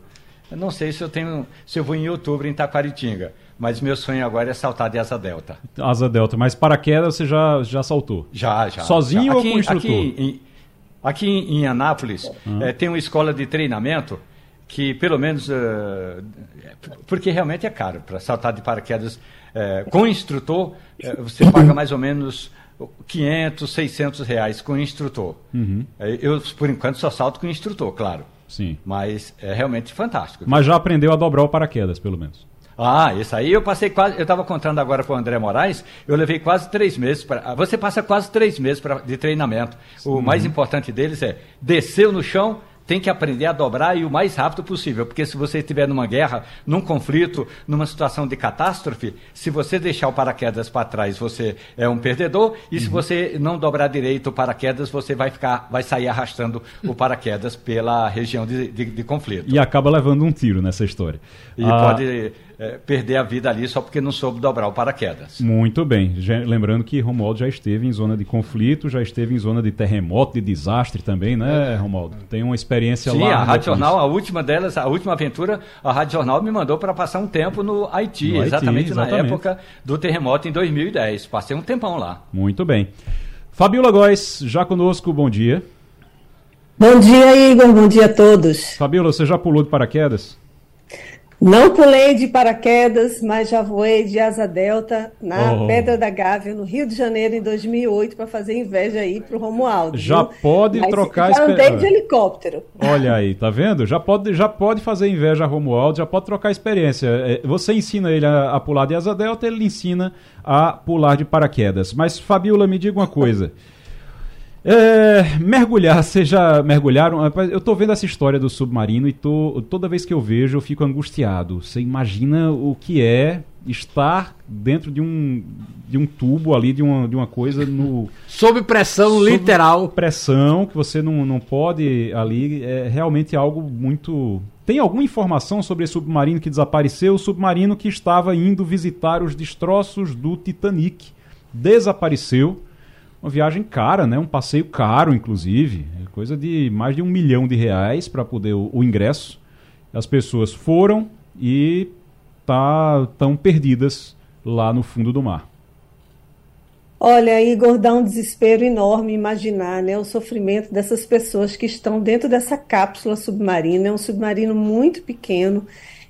Eu não sei se eu tenho, se eu vou em outubro em Taquaritinga. Mas meu sonho agora é saltar de asa delta. Asa delta, mas paraquedas você já, já saltou? Já, já. Sozinho já. Aqui, ou com instrutor? Aqui, em, aqui em Anápolis uhum. é, tem uma escola de treinamento que pelo menos... Uh, porque realmente é caro para saltar de paraquedas. Uh, com instrutor, uh, você paga mais ou menos 500, 600 reais com instrutor. Uhum. Eu, por enquanto, só salto com instrutor, claro. Sim. Mas é realmente fantástico. Mas já aprendeu a dobrar o paraquedas, pelo menos. Ah, isso aí eu passei quase. Eu estava contando agora com o André Moraes, eu levei quase três meses para. Você passa quase três meses pra, de treinamento. O mais importante deles é desceu no chão, tem que aprender a dobrar e o mais rápido possível, porque se você estiver numa guerra, num conflito, numa situação de catástrofe, se você deixar o paraquedas para trás, você é um perdedor, e uhum. se você não dobrar direito o paraquedas, você vai ficar, vai sair arrastando o paraquedas pela região de, de, de conflito. E acaba levando um tiro nessa história. E ah, pode é, perder a vida ali só porque não soube dobrar o paraquedas. Muito bem. Já, lembrando que Romualdo já esteve em zona de conflito, já esteve em zona de terremoto, de desastre também, né, é. Romualdo? Tem uma experiência Sim, lá. Sim, a Rádio Jornal, a última delas, a última aventura, a Rádio Jornal me mandou para passar um tempo no Haiti, no exatamente, Haiti, exatamente na época do terremoto em 2010. Passei um tempão lá. Muito bem. Fabiola Góes, já conosco, bom dia. Bom dia, Igor. Bom dia a todos. Fabiola, você já pulou de paraquedas? Não pulei de paraquedas, mas já voei de asa delta na oh. Pedra da Gávea, no Rio de Janeiro, em 2008, para fazer inveja aí para o Romualdo. Já viu? pode mas trocar... Já andei de helicóptero. Olha aí, tá vendo? Já pode, já pode fazer inveja a Romualdo, já pode trocar experiência. É, você ensina ele a, a pular de asa delta, ele ensina a pular de paraquedas. Mas, Fabiola, me diga uma coisa... É, mergulhar, vocês já mergulharam? Eu tô vendo essa história do submarino e tô, toda vez que eu vejo eu fico angustiado. Você imagina o que é estar dentro de um, de um tubo ali, de uma, de uma coisa no. Sob pressão sob literal. Pressão, que você não, não pode ali. É realmente algo muito. Tem alguma informação sobre esse submarino que desapareceu? O submarino que estava indo visitar os destroços do Titanic. Desapareceu uma viagem cara, né? Um passeio caro, inclusive. Coisa de mais de um milhão de reais para poder o, o, ingresso. As pessoas foram e tá tão perdidas lá no fundo do mar. Olha, Igor, dá um desespero enorme imaginar né, o sofrimento dessas pessoas que estão dentro dessa cápsula submarina. É um submarino muito pequeno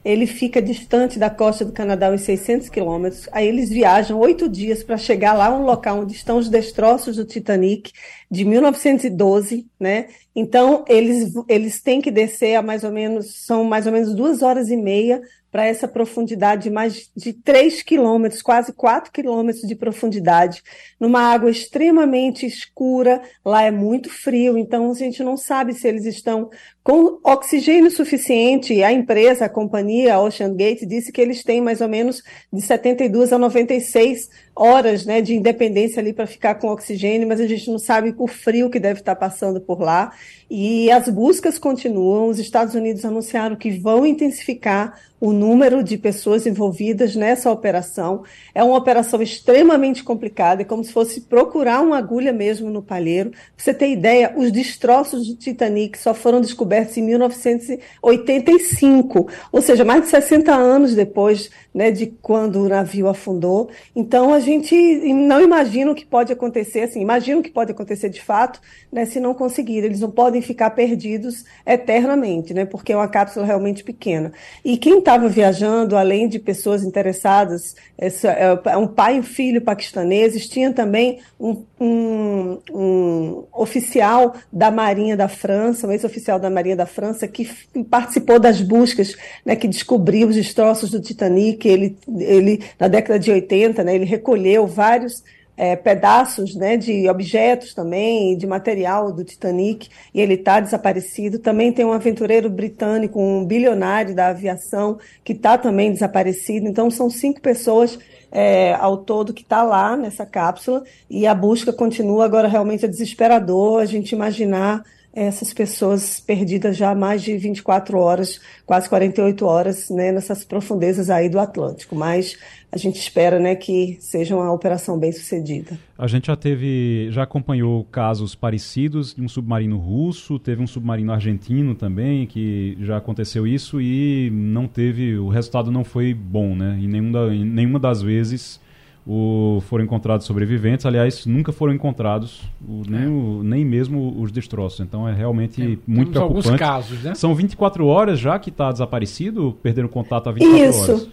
ele fica distante da costa do Canadá uns 600 quilômetros. Aí eles viajam oito dias para chegar lá, um local onde estão os destroços do Titanic de 1912, né? Então eles eles têm que descer a mais ou menos são mais ou menos duas horas e meia para essa profundidade de mais de 3 quilômetros, quase 4 quilômetros de profundidade, numa água extremamente escura, lá é muito frio, então a gente não sabe se eles estão com oxigênio suficiente. A empresa, a companhia, Ocean Gate, disse que eles têm mais ou menos de 72 a 96 horas né, de independência ali para ficar com oxigênio, mas a gente não sabe o frio que deve estar passando por lá. E as buscas continuam. Os Estados Unidos anunciaram que vão intensificar o número de pessoas envolvidas nessa operação. É uma operação extremamente complicada, é como se fosse procurar uma agulha mesmo no palheiro. Pra você ter ideia, os destroços do Titanic só foram descobertos em 1985, ou seja, mais de 60 anos depois né, de quando o navio afundou. Então a gente não imagina o que pode acontecer, assim, imagina o que pode acontecer de fato, né, se não conseguir. Eles não podem ficar perdidos eternamente, né, porque é uma cápsula realmente pequena. E quem estava viajando, além de pessoas interessadas, essa, é, é um pai e filho paquistaneses, tinha também um, um, um oficial da Marinha da França, um ex-oficial da Marinha da França, que participou das buscas, né, que descobriu os destroços do Titanic. Ele, ele na década de 80, né, ele recolheu vários é, pedaços né, de objetos também, de material do Titanic, e ele está desaparecido. Também tem um aventureiro britânico, um bilionário da aviação, que está também desaparecido. Então, são cinco pessoas é, ao todo que está lá nessa cápsula, e a busca continua. Agora, realmente é desesperador a gente imaginar essas pessoas perdidas já há mais de 24 horas, quase 48 horas, né, nessas profundezas aí do Atlântico. Mas a gente espera, né, que seja uma operação bem sucedida. A gente já teve, já acompanhou casos parecidos de um submarino russo, teve um submarino argentino também que já aconteceu isso e não teve, o resultado não foi bom, né? E nenhuma, nenhuma das vezes o, foram encontrados sobreviventes. Aliás, nunca foram encontrados o, nem, é. o, nem mesmo os destroços. Então é realmente é, muito preocupante. alguns casos, né? São 24 horas já que está desaparecido, perderam contato há 24 Isso. horas. Isso,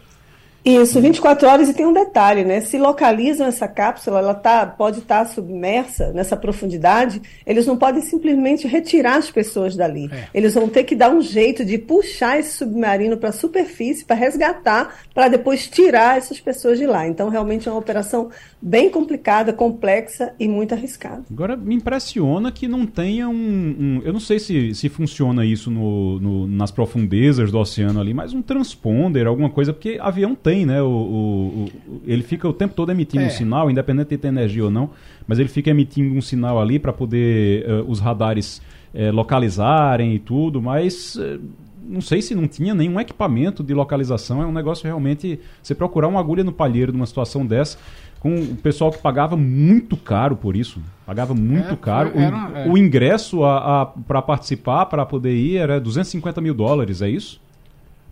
24 horas e tem um detalhe, né? Se localizam essa cápsula, ela tá, pode estar tá submersa nessa profundidade, eles não podem simplesmente retirar as pessoas dali. É. Eles vão ter que dar um jeito de puxar esse submarino para a superfície, para resgatar, para depois tirar essas pessoas de lá. Então, realmente é uma operação bem complicada, complexa e muito arriscada. Agora, me impressiona que não tenha um. um eu não sei se, se funciona isso no, no, nas profundezas do oceano ali, mas um transponder, alguma coisa, porque avião tem né? O, o, o, ele fica o tempo todo emitindo é. um sinal, independente de ter energia ou não, mas ele fica emitindo um sinal ali para poder uh, os radares uh, localizarem e tudo, mas uh, não sei se não tinha nenhum equipamento de localização, é um negócio realmente. Você procurar uma agulha no palheiro numa situação dessa, com o pessoal que pagava muito caro por isso. Pagava muito é, caro. Era, o, é. o, ingresso para participar, para poder ir, era 250 mil dólares, é isso?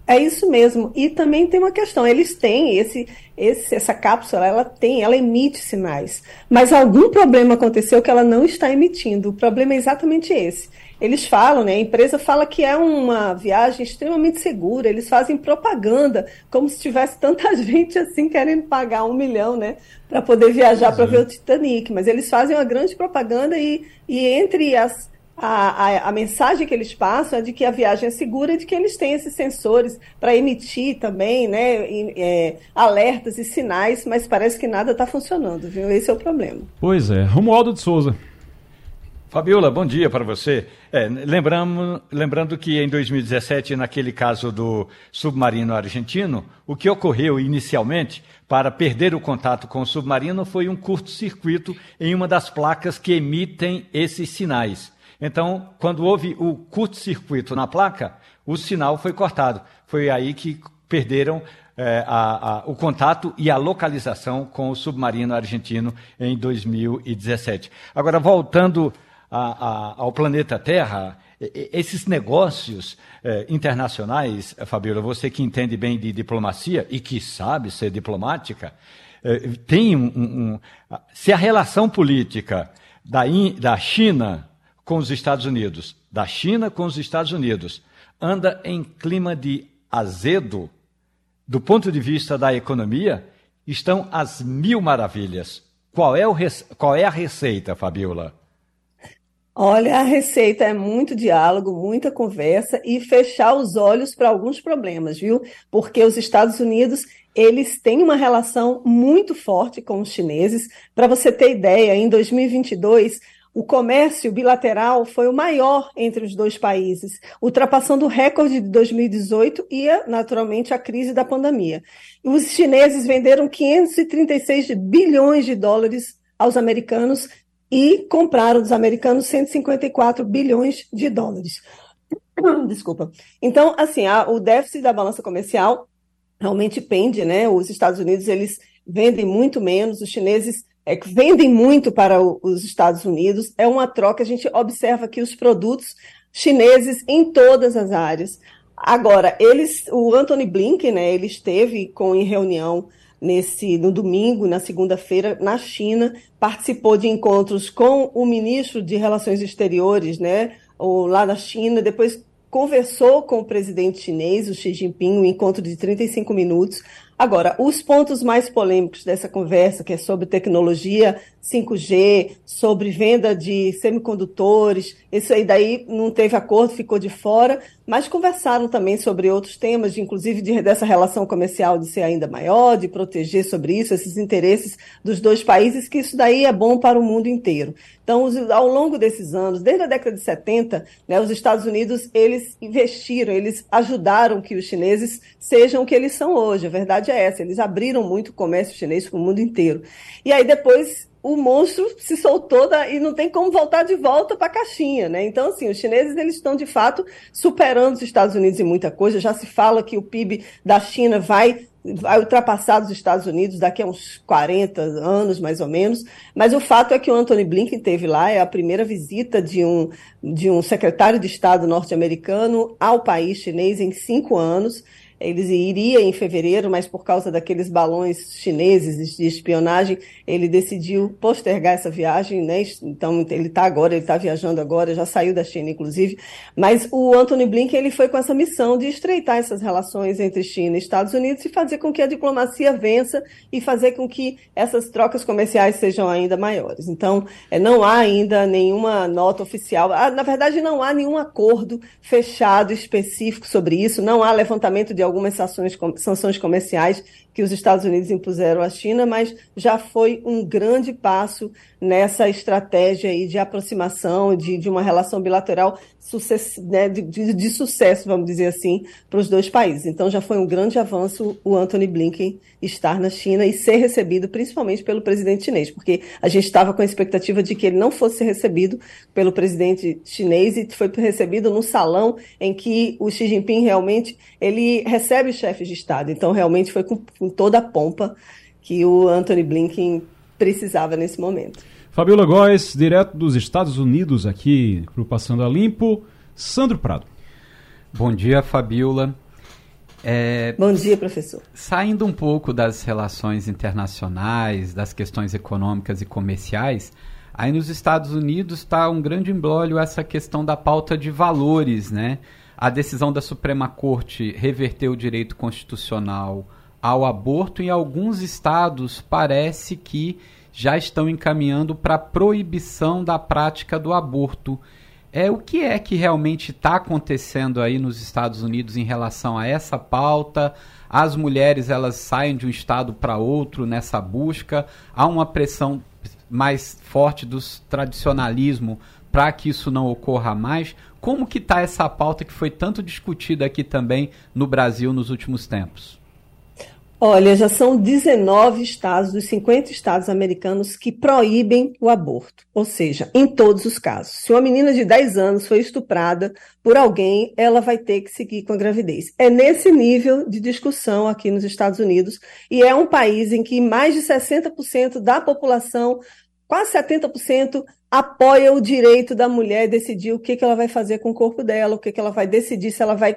É isso mesmo. E também tem uma questão, eles têm esse, esse, essa cápsula, ela tem, ela emite sinais. Mas algum problema aconteceu que ela não está emitindo. O problema é exatamente esse. Eles falam, né? A empresa fala que é uma viagem extremamente segura. Eles fazem propaganda, como se tivesse tanta gente assim querendo pagar um milhão, né? Para poder viajar para ver o Titanic. Mas eles fazem uma grande propaganda e, e entre as a, a, a, mensagem que eles passam é de que a viagem é segura e de que eles têm esses sensores para emitir também né, é, alertas e sinais, mas parece que nada está funcionando, viu? Esse é o problema. Pois é. Romualdo de Souza. Fabiola, bom dia para você. É, lembramos, lembrando que em 2017, naquele caso do submarino argentino, o que ocorreu inicialmente para perder o contato com o submarino foi um curto-circuito em uma das placas que emitem esses sinais. Então, quando houve o curto-circuito na placa, o sinal foi cortado. Foi aí que perderam é, a, a, o contato e a localização com o submarino argentino em 2017. Agora, voltando a, ao planeta Terra, esses negócios eh, internacionais, Fabiola, você que entende bem de diplomacia e que sabe ser diplomática, eh, tem um, um, se a relação política da, in, da China com os Estados Unidos, da China com os Estados Unidos, anda em clima de azedo, do ponto de vista da economia, estão as mil maravilhas. Qual é, o, qual é a receita, Fabiola? Olha, a receita é muito diálogo, muita conversa e fechar os olhos para alguns problemas, viu? Porque os Estados Unidos eles têm uma relação muito forte com os chineses. Para você ter ideia, em 2022 o comércio bilateral foi o maior entre os dois países, ultrapassando o recorde de 2018 e, naturalmente, a crise da pandemia. Os chineses venderam 536 bilhões de dólares aos americanos e compraram dos americanos 154 bilhões de dólares. Desculpa. Então, assim, a, o déficit da balança comercial realmente pende, né? Os Estados Unidos, eles vendem muito menos, os chineses é, que vendem muito para o, os Estados Unidos. É uma troca, a gente observa que os produtos chineses em todas as áreas. Agora, eles, o Anthony Blinken, né, ele esteve com em reunião nesse no domingo, na segunda-feira, na China, participou de encontros com o ministro de Relações Exteriores, né, lá na China, depois conversou com o presidente chinês, o Xi Jinping, um encontro de 35 minutos. Agora, os pontos mais polêmicos dessa conversa, que é sobre tecnologia 5G, sobre venda de semicondutores, isso aí daí não teve acordo, ficou de fora, mas conversaram também sobre outros temas, de, inclusive de, dessa relação comercial de ser ainda maior, de proteger sobre isso, esses interesses dos dois países, que isso daí é bom para o mundo inteiro. Então, ao longo desses anos, desde a década de 70, né, os Estados Unidos, eles investiram, eles ajudaram que os chineses sejam o que eles são hoje. A verdade é essa, eles abriram muito o comércio chinês para o mundo inteiro. E aí depois o monstro se soltou da, e não tem como voltar de volta para a caixinha, né? Então, assim, os chineses eles estão de fato superando os Estados Unidos em muita coisa. Já se fala que o PIB da China vai vai ultrapassar os Estados Unidos daqui a uns 40 anos, mais ou menos. Mas o fato é que o Anthony Blinken teve lá, é a primeira visita de um, de um secretário de Estado norte-americano ao país chinês em cinco anos. Eles iria em fevereiro, mas por causa daqueles balões chineses de espionagem, ele decidiu postergar essa viagem, né? Então ele está agora, ele está viajando agora, já saiu da China, inclusive. Mas o Anthony Blinken ele foi com essa missão de estreitar essas relações entre China e Estados Unidos e fazer com que a diplomacia vença e fazer com que essas trocas comerciais sejam ainda maiores. Então, é, não há ainda nenhuma nota oficial. Ah, na verdade, não há nenhum acordo fechado específico sobre isso. Não há levantamento de algumas sanções, sanções comerciais que os Estados Unidos impuseram à China, mas já foi um grande passo nessa estratégia aí de aproximação, de, de uma relação bilateral né, de, de, de, sucesso, vamos dizer assim, para os dois países. Então já foi um grande avanço o Anthony Blinken estar na China e ser recebido principalmente pelo presidente chinês, porque a gente estava com a expectativa de que ele não fosse recebido pelo presidente chinês e foi recebido no salão em que o Xi Jinping realmente ele recebe os chefes de Estado. Então realmente foi com, com toda a pompa que o Anthony Blinken precisava nesse momento. Fabiola Góes, direto dos Estados Unidos, aqui para o Passando a Limpo. Sandro Prado. Bom dia, Fabiola. É, Bom dia, professor. Saindo um pouco das relações internacionais, das questões econômicas e comerciais, aí nos Estados Unidos está um grande embrólio essa questão da pauta de valores, né? A decisão da Suprema Corte reverteu o direito constitucional ao aborto, em alguns estados parece que já estão encaminhando para a proibição da prática do aborto. É o que é que realmente está acontecendo aí nos Estados Unidos em relação a essa pauta? As mulheres elas saem de um estado para outro nessa busca. Há uma pressão mais forte do tradicionalismo para que isso não ocorra mais. Como que está essa pauta que foi tanto discutida aqui também no Brasil nos últimos tempos? Olha, já são 19 estados dos 50 estados americanos que proíbem o aborto, ou seja, em todos os casos. Se uma menina de 10 anos foi estuprada por alguém, ela vai ter que seguir com a gravidez. É nesse nível de discussão aqui nos Estados Unidos, e é um país em que mais de 60% da população, quase 70%, apoia o direito da mulher decidir o que, que ela vai fazer com o corpo dela, o que, que ela vai decidir se ela vai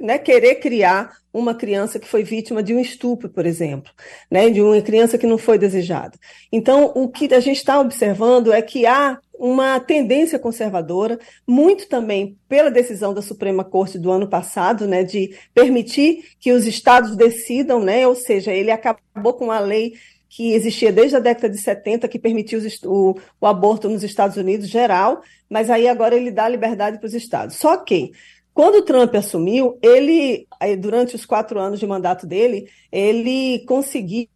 né, querer criar uma criança que foi vítima de um estupro, por exemplo, né, de uma criança que não foi desejada. Então, o que a gente está observando é que há uma tendência conservadora, muito também pela decisão da Suprema Corte do ano passado, né, de permitir que os estados decidam, né, ou seja, ele acabou com a lei que existia desde a década de 70, que permitia o, o aborto nos Estados Unidos geral, mas aí agora ele dá liberdade para os estados. Só que quando o Trump assumiu, ele, durante os quatro anos de mandato dele, ele conseguiu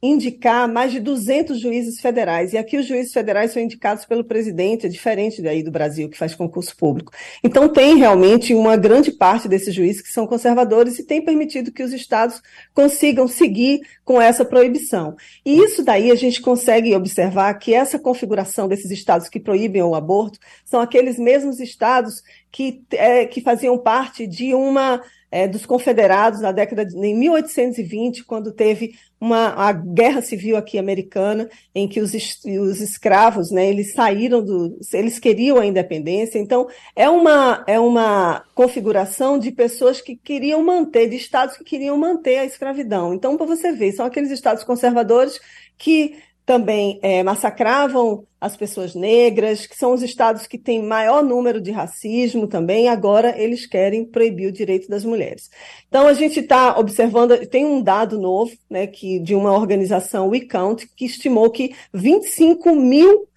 indicar mais de 200 juízes federais. E aqui os juízes federais são indicados pelo presidente, é diferente daí do Brasil, que faz concurso público. Então tem realmente uma grande parte desses juízes que são conservadores e tem permitido que os estados consigam seguir com essa proibição. E isso daí a gente consegue observar que essa configuração desses estados que proíbem o aborto são aqueles mesmos estados que, é, que faziam parte de uma é, dos confederados na década de em 1820, quando teve uma a guerra civil aqui americana, em que os, os escravos, né, eles saíram do, eles queriam a independência. Então é uma é uma configuração de pessoas que queriam manter, de estados que queriam manter a escravidão. Então para você ver, são aqueles estados conservadores que também é, massacravam as pessoas negras, que são os estados que têm maior número de racismo também, agora eles querem proibir o direito das mulheres. Então a gente está observando, tem um dado novo, né, que de uma organização We Count, que estimou que 25 mil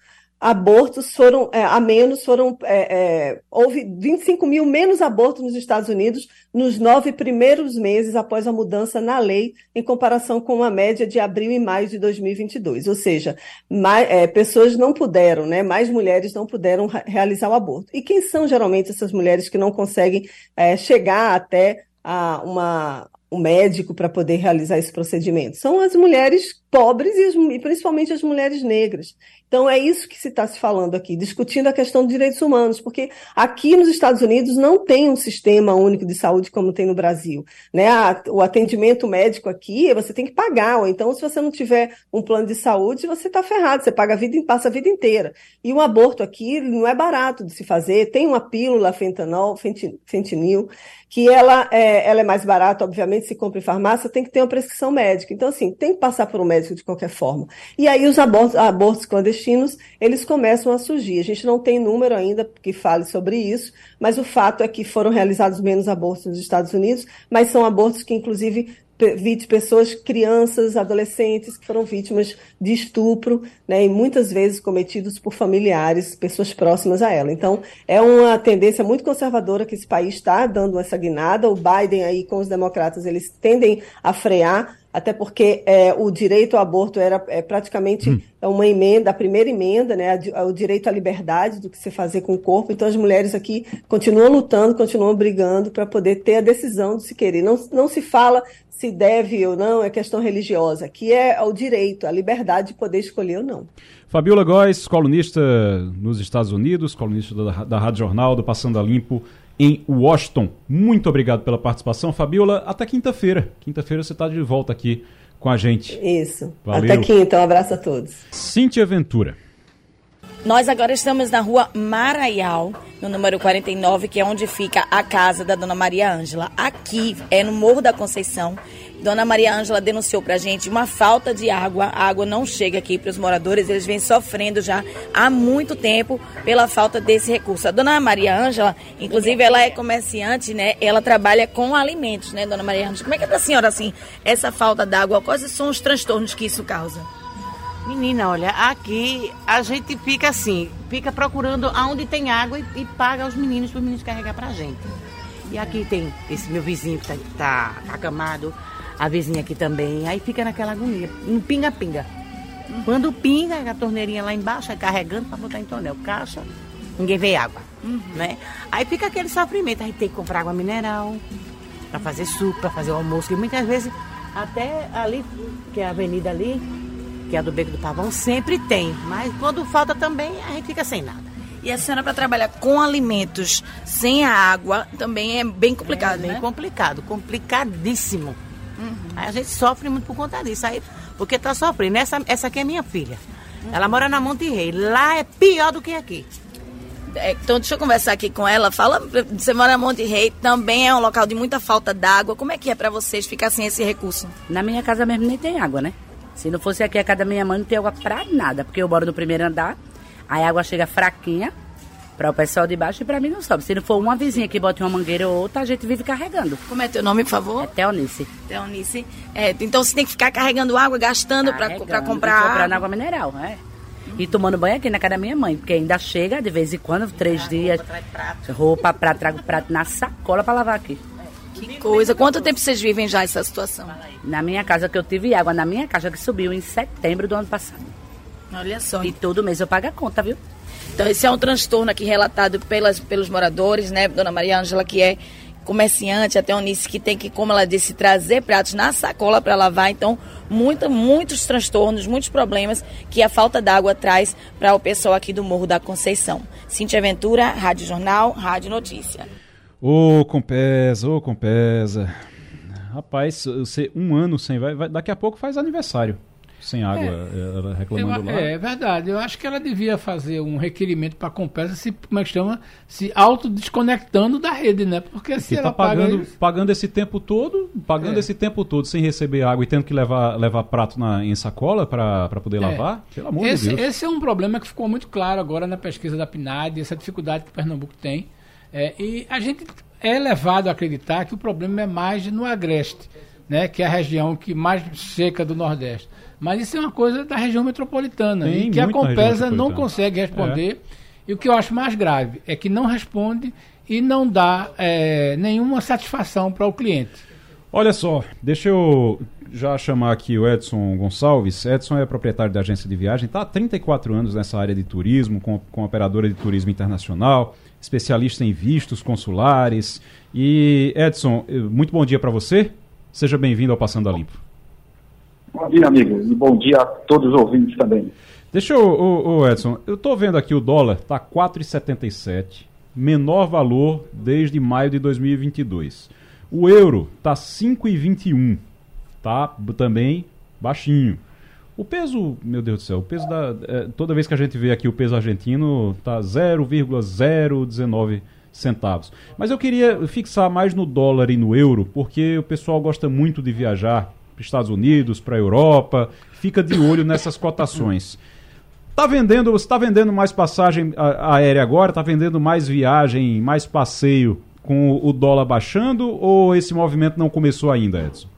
abortos foram é, a menos, foram é, é, houve 25 mil menos abortos nos Estados Unidos nos nove primeiros meses após a mudança na lei, em comparação com a média de abril e maio de 2022. Ou seja, mais, é, pessoas não puderam, né, mais mulheres não puderam realizar o aborto. E quem são geralmente essas mulheres que não conseguem é, chegar até a uma, um médico para poder realizar esse procedimento? São as mulheres pobres e, as, e principalmente as mulheres negras. Então, é isso que se está se falando aqui, discutindo a questão dos direitos humanos, porque aqui nos Estados Unidos não tem um sistema único de saúde como tem no Brasil. Né? o atendimento médico aqui, você tem que pagar, ou então, se você não tiver um plano de saúde, você está ferrado, você paga a vida, passa a vida inteira. E o aborto aqui não é barato de se fazer, tem uma pílula fentanol, fentinil, que ela é, ela é mais barata, obviamente, se compra em farmácia, tem que ter uma prescrição médica. Então, assim, tem que passar por um médico de qualquer forma. E aí os abortos, abortos clandestinos, eles começam a surgir. A gente não tem número ainda que fale sobre isso, mas o fato é que foram realizados menos abortos nos Estados Unidos, mas são abortos que, inclusive, pessoas, crianças, adolescentes que foram vítimas de estupro, né, e muitas vezes cometidos por familiares, pessoas próximas a ela. Então, é uma tendência muito conservadora que esse país está dando essa guinada. O Biden aí com os democratas, eles tendem a frear até porque é, o direito ao aborto era é, praticamente hum. uma emenda, a primeira emenda, né, o direito à liberdade do que se fazer com o corpo. Então as mulheres aqui continuam lutando, continuam brigando para poder ter a decisão de se querer. Não, não se fala se deve ou não, é questão religiosa, que é o direito, a liberdade de poder escolher ou não. Fabiola Góes, colunista nos Estados Unidos, colunista da, da Rádio Jornal, do Passando a Limpo, em Washington. Muito obrigado pela participação, Fabiola. Até quinta-feira. Quinta-feira você está de volta aqui com a gente. Isso. Valeu. Até quinta. Um abraço a todos. Cintia Ventura. Nós agora estamos na rua Maraial, no número 49, que é onde fica a casa da Dona Maria Ângela. Aqui é no Morro da Conceição. Dona Maria Ângela denunciou para a gente uma falta de água. A água não chega aqui para os moradores, eles vêm sofrendo já há muito tempo pela falta desse recurso. A Dona Maria Ângela, inclusive, ela é comerciante, né? Ela trabalha com alimentos, né, Dona Maria Ângela? Como é que é para a senhora, assim, essa falta d'água? Quais são os transtornos que isso causa? Menina, olha, aqui a gente fica assim, fica procurando aonde tem água e, e paga os meninos para os meninos carregar para a gente. E aqui tem esse meu vizinho que está tá acamado, a vizinha aqui também. Aí fica naquela agonia, um pinga-pinga. Quando pinga, a torneirinha lá embaixo, é carregando para botar em tonel. Caixa, ninguém vê água. Uhum. Né? Aí fica aquele sofrimento, aí tem que comprar água mineral para fazer suco, para fazer o almoço. E muitas vezes, até ali, que é a avenida ali, que é a do Beco do Pavão, sempre tem. Mas quando falta também, a gente fica sem nada. E a senhora para trabalhar com alimentos sem a água também é bem complicado, é bem né? complicado, complicadíssimo. Aí a gente sofre muito por conta disso. Aí, porque tá sofrendo. Essa, essa aqui é minha filha. Ela mora na Monte Rei. Lá é pior do que aqui. É, então, deixa eu conversar aqui com ela. Fala, você mora na Monte Rei, também é um local de muita falta d'água. Como é que é para vocês ficar sem esse recurso? Na minha casa mesmo nem tem água, né? Se não fosse aqui a casa da minha mãe, não tem água pra nada, porque eu moro no primeiro andar, aí a água chega fraquinha, para o pessoal de baixo e para mim não sobe. Se não for uma vizinha que bote uma mangueira ou outra, a gente vive carregando. Como é teu nome, por favor? É Teonice. Teonice. É, então você tem que ficar carregando água, gastando para comprar comprando água. mineral, é. E tomando banho aqui na casa da minha mãe, porque ainda chega de vez em quando, três dias, roupa, prato, trago prato na sacola para lavar aqui. Que coisa. Quanto tempo vocês vivem já essa situação? Na minha casa que eu tive água, na minha casa que subiu em setembro do ano passado. Olha só. E todo mês eu pago a conta, viu? Então, esse é um transtorno aqui relatado pelas, pelos moradores, né? Dona Maria Ângela, que é comerciante, até Unice, que tem que, como ela disse, trazer pratos na sacola para lavar. Então, muita, muitos transtornos, muitos problemas que a falta d'água traz para o pessoal aqui do Morro da Conceição. Cintia Ventura, Rádio Jornal, Rádio Notícia. Ô, oh, Compesa, ô, oh, Compesa. Rapaz, você um ano sem. Vai, vai, daqui a pouco faz aniversário sem água, é, ela reclamando eu, lá. É, é, verdade. Eu acho que ela devia fazer um requerimento para a Compesa se, como é que chama, se autodesconectando da rede, né? Porque se ela tá pagando, isso... pagando esse tempo todo, pagando é. esse tempo todo sem receber água e tendo que levar, levar prato na, em sacola para poder é. lavar, pelo amor esse, de Deus. Esse é um problema que ficou muito claro agora na pesquisa da PNAD, essa dificuldade que Pernambuco tem. É, e a gente é levado a acreditar que o problema é mais no Agreste, né, que é a região que mais seca do Nordeste. Mas isso é uma coisa da região metropolitana Tem e que a Compesa não consegue responder. É. E o que eu acho mais grave é que não responde e não dá é, nenhuma satisfação para o cliente. Olha só, deixa eu já chamar aqui o Edson Gonçalves. Edson é proprietário da agência de viagem, está há 34 anos nessa área de turismo, com, com operadora de turismo internacional, especialista em vistos consulares. E Edson, eh, muito bom dia para você. Seja bem-vindo ao Passando a Limpo. Bom dia, amigo, e bom dia a todos os ouvintes também. Deixa eu, Edson, eu tô vendo aqui o dólar, tá 4,77, menor valor desde maio de 2022. O euro tá 5,21, tá também baixinho. O peso, meu Deus do céu, o peso da. É, toda vez que a gente vê aqui o peso argentino, tá 0,019 centavos. Mas eu queria fixar mais no dólar e no euro, porque o pessoal gosta muito de viajar para os Estados Unidos, para a Europa, fica de olho nessas cotações. Tá vendendo, você está vendendo mais passagem aérea agora? Está vendendo mais viagem, mais passeio com o dólar baixando ou esse movimento não começou ainda, Edson?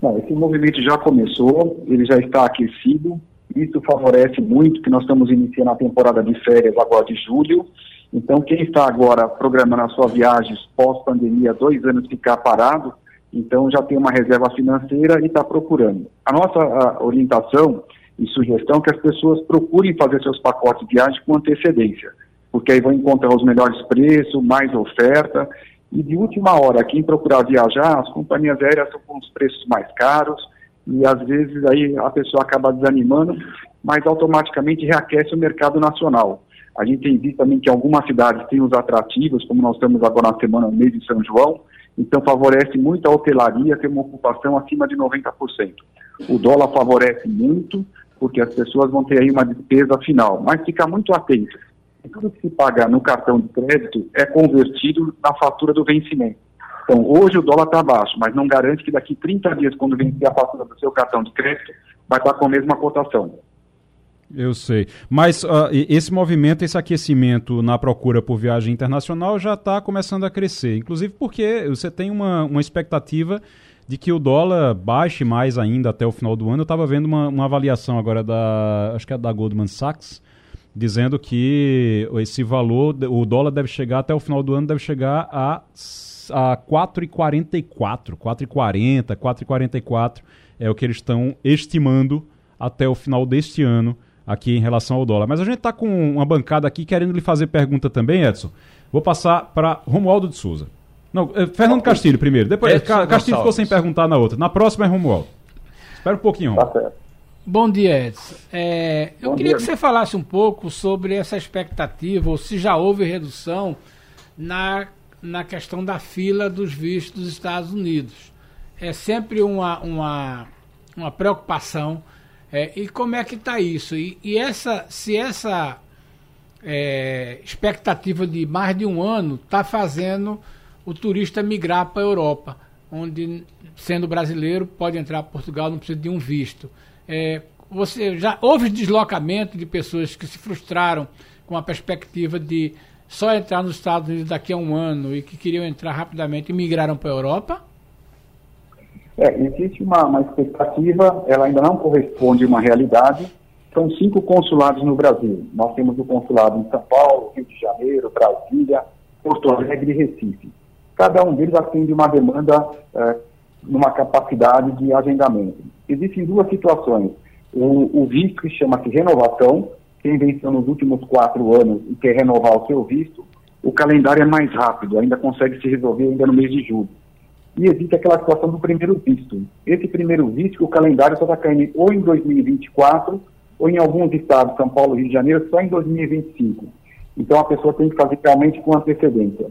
Não, esse movimento já começou, ele já está aquecido. Isso favorece muito que nós estamos iniciando a temporada de férias agora de julho. Então, quem está agora programando as suas viagens pós-pandemia, dois anos ficar parado, então já tem uma reserva financeira e está procurando. A nossa a orientação e sugestão é que as pessoas procurem fazer seus pacotes de viagem com antecedência, porque aí vão encontrar os melhores preços, mais oferta, e de última hora, quem procurar viajar, as companhias aéreas estão com os preços mais caros, e às vezes aí a pessoa acaba desanimando, mas automaticamente reaquece o mercado nacional. A gente tem visto também que algumas cidades têm os atrativos, como nós estamos agora na semana, no mês de São João, então favorece muito a hotelaria, ter uma ocupação acima de 90%. O dólar favorece muito, porque as pessoas vão ter aí uma despesa final, mas ficar muito atento. Tudo que se paga no cartão de crédito é convertido na fatura do vencimento. Então, hoje o dólar está baixo, mas não garante que daqui 30 dias, quando vencer a fatura do seu cartão de crédito, vai estar com a mesma cotação. Eu sei. Mas uh, esse movimento, esse aquecimento na procura por viagem internacional já está começando a crescer. Inclusive porque você tem uma, uma expectativa de que o dólar baixe mais ainda até o final do ano. Eu estava vendo uma, uma, avaliação agora da. Acho que é da Goldman Sachs, dizendo que esse valor, o dólar deve chegar até o final do ano, deve chegar a, a 4,44, 4,40, 4,44 é o que eles estão estimando até o final deste ano aqui em relação ao dólar. Mas a gente está com uma bancada aqui querendo lhe fazer pergunta também, Edson. Vou passar para Romualdo de Souza. Não, é, Fernando Castilho primeiro. Depois, Edson Castilho ficou sem perguntar na outra. Na próxima é Romualdo. Espera um pouquinho, Romualdo. Tá Bom dia, Edson. É, eu Bom queria dia. que você falasse um pouco sobre essa expectativa, ou se já houve redução na, na questão da fila dos vistos dos Estados Unidos. É sempre uma, uma, uma preocupação é, e como é que está isso? E, e, essa, se essa é, expectativa de mais de um ano está fazendo o turista migrar para a Europa, onde, sendo brasileiro, pode entrar para Portugal, não precisa de um visto. É, você já houve deslocamento de pessoas que se frustraram com a perspectiva de só entrar nos Estados Unidos daqui a um ano e que queriam entrar rapidamente e migraram para a Europa? É, existe uma, uma expectativa, ela ainda não corresponde a uma realidade. São cinco consulados no Brasil. Nós temos o consulado em São Paulo, Rio de Janeiro, Brasília, Porto Alegre e Recife. Cada um deles atende uma demanda é, numa capacidade de agendamento. Existem duas situações. O, o visto que chama-se renovação, quem venceu nos últimos quatro anos e quer renovar o seu visto, o calendário é mais rápido, ainda consegue se resolver ainda no mês de julho e existe aquela situação do primeiro visto. Esse primeiro visto, o calendário só está caindo ou em 2024, ou em alguns estados, São Paulo, Rio de Janeiro, só em 2025. Então a pessoa tem que fazer realmente com antecedência.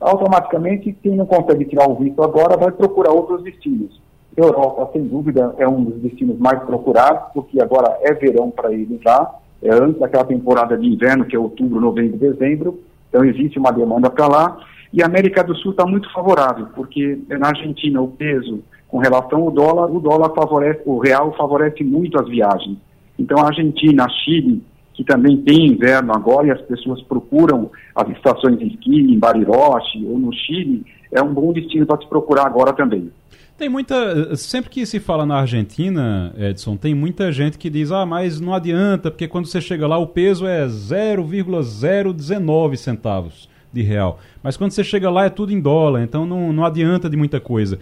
Automaticamente, quem não consegue tirar o visto agora vai procurar outros destinos. Europa, sem dúvida, é um dos destinos mais procurados, porque agora é verão para eles lá, é antes daquela temporada de inverno, que é outubro, novembro, dezembro, então existe uma demanda para lá. E a América do Sul está muito favorável, porque na Argentina o peso com relação ao dólar, o dólar favorece, o real favorece muito as viagens. Então a Argentina, a Chile, que também tem inverno agora e as pessoas procuram as estações de esqui em Bariloche ou no Chile, é um bom destino para se procurar agora também. Tem muita. Sempre que se fala na Argentina, Edson, tem muita gente que diz: ah, mas não adianta, porque quando você chega lá o peso é 0,019 centavos de real. Mas quando você chega lá é tudo em dólar, então não, não adianta de muita coisa.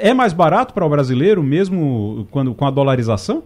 É mais barato para o brasileiro, mesmo quando, com a dolarização?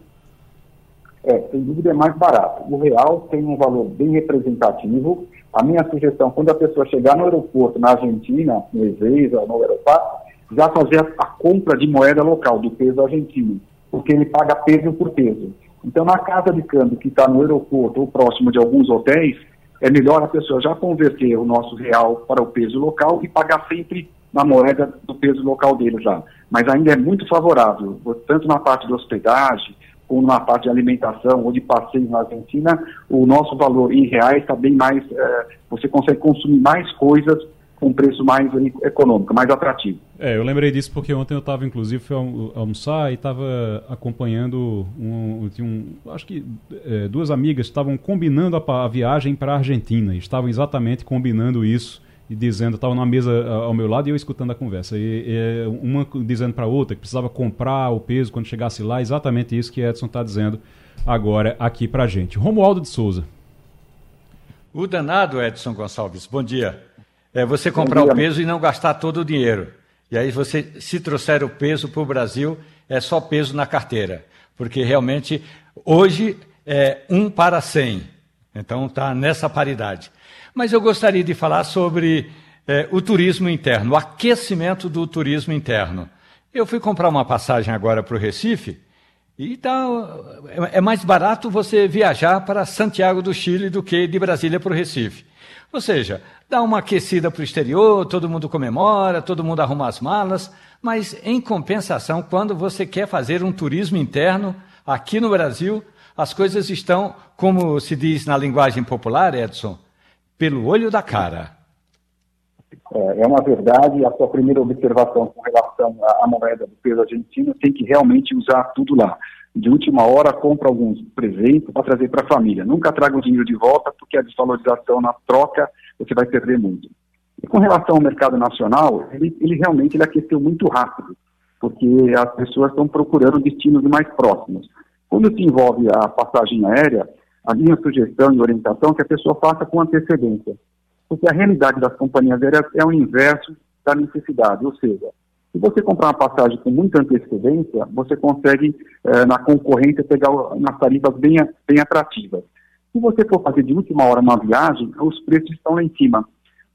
É, sem dúvida é mais barato. O real tem um valor bem representativo. A minha sugestão, quando a pessoa chegar no aeroporto, na Argentina, no Ezeiza, no Aeroporto, já fazer a, a compra de moeda local, do peso argentino porque ele paga peso por peso. Então, na casa de câmbio que está no aeroporto ou próximo de alguns hotéis, é melhor a pessoa já converter o nosso real para o peso local e pagar sempre na moeda do peso local deles lá. Mas ainda é muito favorável, tanto na parte de hospedagem, como na parte de alimentação ou de passeio na Argentina, o nosso valor em reais está bem mais, é, você consegue consumir mais coisas com preço mais econômico, mais atrativo. É, eu lembrei disso porque ontem eu estava, inclusive, fui almoçar e estava acompanhando um, um, acho que é, duas amigas estavam combinando a, a viagem para a Argentina, estavam exatamente combinando isso e dizendo, estava na mesa ao meu lado e eu escutando a conversa. E, e uma dizendo para a outra que precisava comprar o peso quando chegasse lá, exatamente isso que Edson está dizendo agora aqui para a gente. Romualdo de Souza. O danado, Edson Gonçalves, bom dia. É você comprar o peso e não gastar todo o dinheiro. E aí você, se trouxer o peso para o Brasil, é só peso na carteira. Porque realmente, hoje é um para cem. Então está nessa paridade. Mas eu gostaria de falar sobre é, o turismo interno, o aquecimento do turismo interno. Eu fui comprar uma passagem agora para o Recife e tá, é mais barato você viajar para Santiago do Chile do que de Brasília para o Recife. Ou seja, dá uma aquecida para o exterior, todo mundo comemora, todo mundo arruma as malas, mas em compensação, quando você quer fazer um turismo interno aqui no Brasil, as coisas estão, como se diz na linguagem popular, Edson, pelo olho da cara. É, é uma verdade, a sua primeira observação com relação à moeda do peso argentino tem que realmente usar tudo lá. De última hora, compra alguns presentes para trazer para a família. Nunca traga o dinheiro de volta, porque a desvalorização na troca você vai perder muito. E com relação ao mercado nacional, ele, ele realmente ele aqueceu muito rápido, porque as pessoas estão procurando destinos mais próximos. Quando se envolve a passagem aérea, a minha sugestão e orientação é que a pessoa faça com antecedência. Porque a realidade das companhias aéreas é o inverso da necessidade, ou seja, se você comprar uma passagem com muita antecedência, você consegue, eh, na concorrência, pegar umas tarifas bem, bem atrativas. Se você for fazer de última hora uma viagem, os preços estão lá em cima.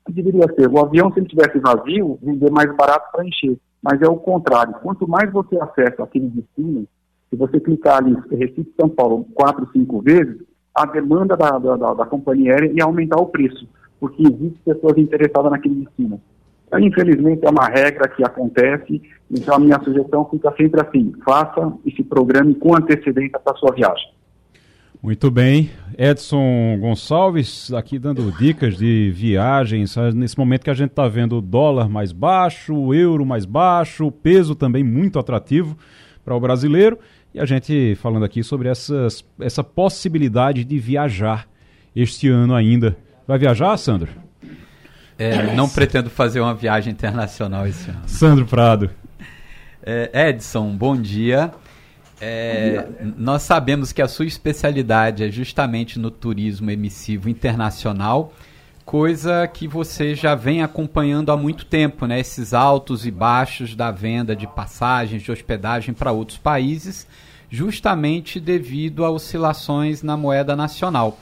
O que deveria ser? O avião, se ele estivesse vazio, vender mais barato para encher. Mas é o contrário. Quanto mais você acessa aquele destino, se você clicar ali Recife São Paulo quatro, cinco vezes, a demanda da, da, da companhia aérea e aumentar o preço, porque existem pessoas interessadas naquele destino. Infelizmente, é uma regra que acontece, então a minha sugestão fica sempre assim: faça e se programe com antecedência para a sua viagem. Muito bem. Edson Gonçalves aqui dando dicas de viagens. Nesse momento que a gente está vendo o dólar mais baixo, o euro mais baixo, o peso também muito atrativo para o brasileiro. E a gente falando aqui sobre essas, essa possibilidade de viajar este ano ainda. Vai viajar, Sandro? É, não pretendo fazer uma viagem internacional esse ano. Sandro Prado. É, Edson, bom dia. É, bom dia. Nós sabemos que a sua especialidade é justamente no turismo emissivo internacional, coisa que você já vem acompanhando há muito tempo, né? Esses altos e baixos da venda de passagens, de hospedagem para outros países justamente devido a oscilações na moeda nacional.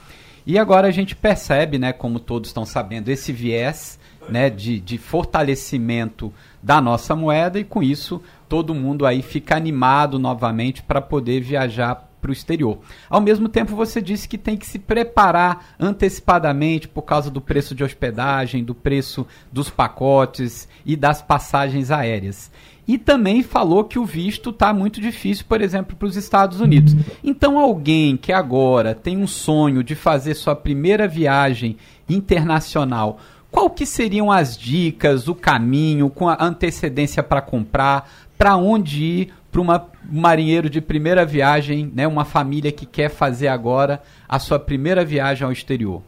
E agora a gente percebe, né, como todos estão sabendo, esse viés né, de, de fortalecimento da nossa moeda e com isso todo mundo aí fica animado novamente para poder viajar para o exterior. Ao mesmo tempo, você disse que tem que se preparar antecipadamente por causa do preço de hospedagem, do preço dos pacotes e das passagens aéreas. E também falou que o visto está muito difícil, por exemplo, para os Estados Unidos. Então, alguém que agora tem um sonho de fazer sua primeira viagem internacional, qual que seriam as dicas, o caminho, com a antecedência para comprar, para onde ir para um marinheiro de primeira viagem, né, uma família que quer fazer agora a sua primeira viagem ao exterior?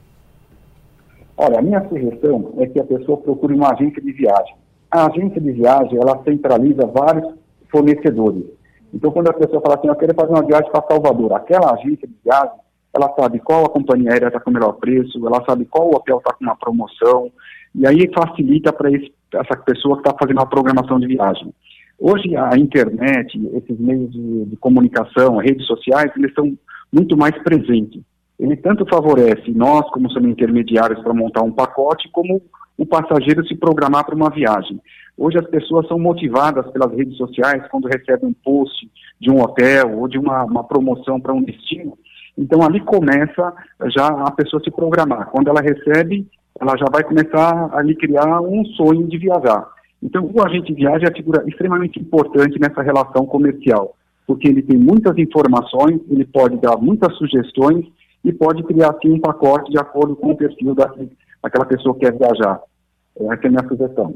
Olha, a minha sugestão é que a pessoa procure uma agência de viagem a agência de viagem, ela centraliza vários fornecedores. Então, quando a pessoa fala assim, eu quero fazer uma viagem para Salvador, aquela agência de viagem, ela sabe qual a companhia aérea está com o melhor preço, ela sabe qual hotel está com uma promoção, e aí facilita para essa pessoa que está fazendo a programação de viagem. Hoje, a internet, esses meios de, de comunicação, redes sociais, eles são muito mais presentes. Ele tanto favorece nós, como somos intermediários para montar um pacote, como o passageiro se programar para uma viagem. Hoje as pessoas são motivadas pelas redes sociais quando recebem um post de um hotel ou de uma, uma promoção para um destino. Então ali começa já a pessoa se programar. Quando ela recebe, ela já vai começar a lhe criar um sonho de viajar. Então o agente de viagem é a figura extremamente importante nessa relação comercial, porque ele tem muitas informações, ele pode dar muitas sugestões e pode criar assim um pacote de acordo com o perfil daquela pessoa que quer viajar. Essa é a minha sugestão.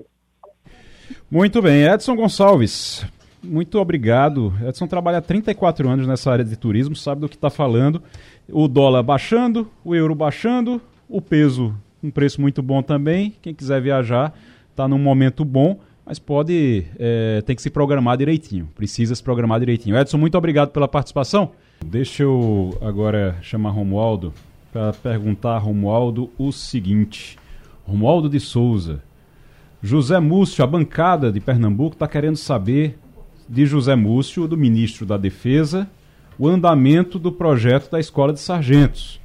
Muito bem, Edson Gonçalves, muito obrigado. Edson trabalha há 34 anos nessa área de turismo, sabe do que está falando. O dólar baixando, o euro baixando, o peso um preço muito bom também. Quem quiser viajar está num momento bom, mas pode é, tem que se programar direitinho. Precisa se programar direitinho. Edson, muito obrigado pela participação. Deixa eu agora chamar Romualdo para perguntar a Romualdo o seguinte. Romualdo de Souza. José Múcio, a bancada de Pernambuco está querendo saber de José Múcio, do ministro da Defesa, o andamento do projeto da Escola de Sargentos.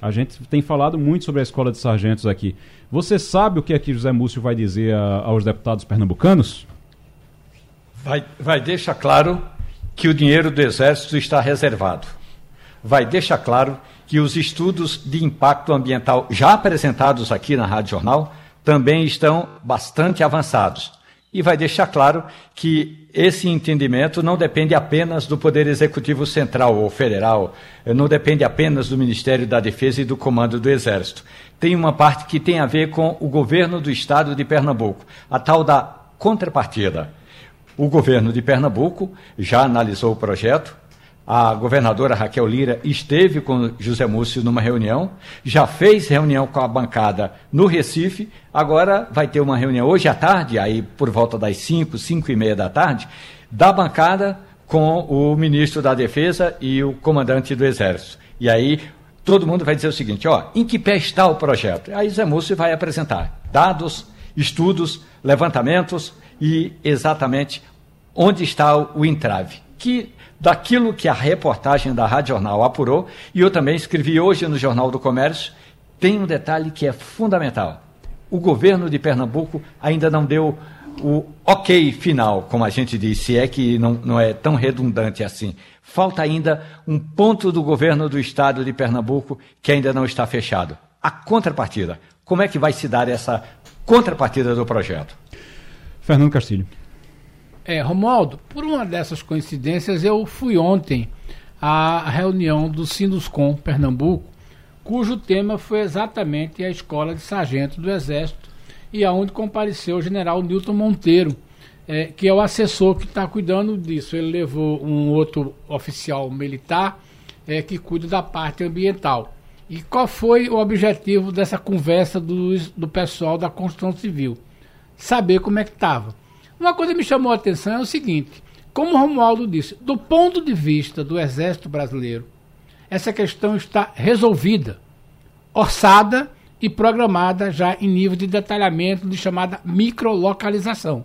A gente tem falado muito sobre a Escola de Sargentos aqui. Você sabe o que é que José Múcio vai dizer a, aos deputados pernambucanos? Vai, vai deixar claro que o dinheiro do Exército está reservado. Vai deixar claro que os estudos de impacto ambiental já apresentados aqui na Rádio Jornal também estão bastante avançados e vai deixar claro que esse entendimento não depende apenas do Poder Executivo Central ou Federal, não depende apenas do Ministério da Defesa e do Comando do Exército. Tem uma parte que tem a ver com o governo do Estado de Pernambuco, a tal da contrapartida. O governo de Pernambuco já analisou o projeto, a governadora Raquel Lira esteve com José Múcio numa reunião, já fez reunião com a bancada no Recife, agora vai ter uma reunião hoje à tarde, aí por volta das 5, 5 e meia da tarde, da bancada com o ministro da Defesa e o comandante do Exército. E aí todo mundo vai dizer o seguinte, ó, em que pé está o projeto? Aí José Múcio vai apresentar dados, estudos, levantamentos e exatamente onde está o entrave. Que daquilo que a reportagem da Rádio Jornal apurou, e eu também escrevi hoje no Jornal do Comércio, tem um detalhe que é fundamental. O governo de Pernambuco ainda não deu o ok final, como a gente diz, se é que não, não é tão redundante assim. Falta ainda um ponto do governo do estado de Pernambuco que ainda não está fechado. A contrapartida. Como é que vai se dar essa contrapartida do projeto? Fernando Castilho. É, Romualdo, por uma dessas coincidências, eu fui ontem à reunião do Sinduscom Pernambuco, cujo tema foi exatamente a Escola de Sargento do Exército, e aonde compareceu o general Newton Monteiro, é, que é o assessor que está cuidando disso. Ele levou um outro oficial militar é, que cuida da parte ambiental. E qual foi o objetivo dessa conversa do, do pessoal da construção civil? Saber como é que estava uma coisa que me chamou a atenção é o seguinte: como Romualdo disse, do ponto de vista do Exército Brasileiro, essa questão está resolvida, orçada e programada já em nível de detalhamento de chamada microlocalização.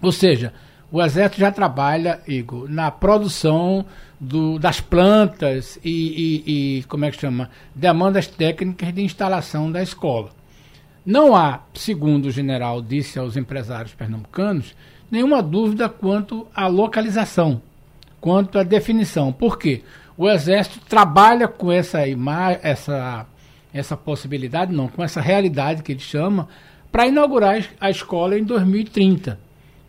Ou seja, o Exército já trabalha, Igor, na produção do, das plantas e, e, e, como é que chama? Demandas técnicas de instalação da escola. Não há, segundo o general disse aos empresários pernambucanos, nenhuma dúvida quanto à localização, quanto à definição. Por quê? O Exército trabalha com essa essa, essa possibilidade, não, com essa realidade que ele chama, para inaugurar a escola em 2030.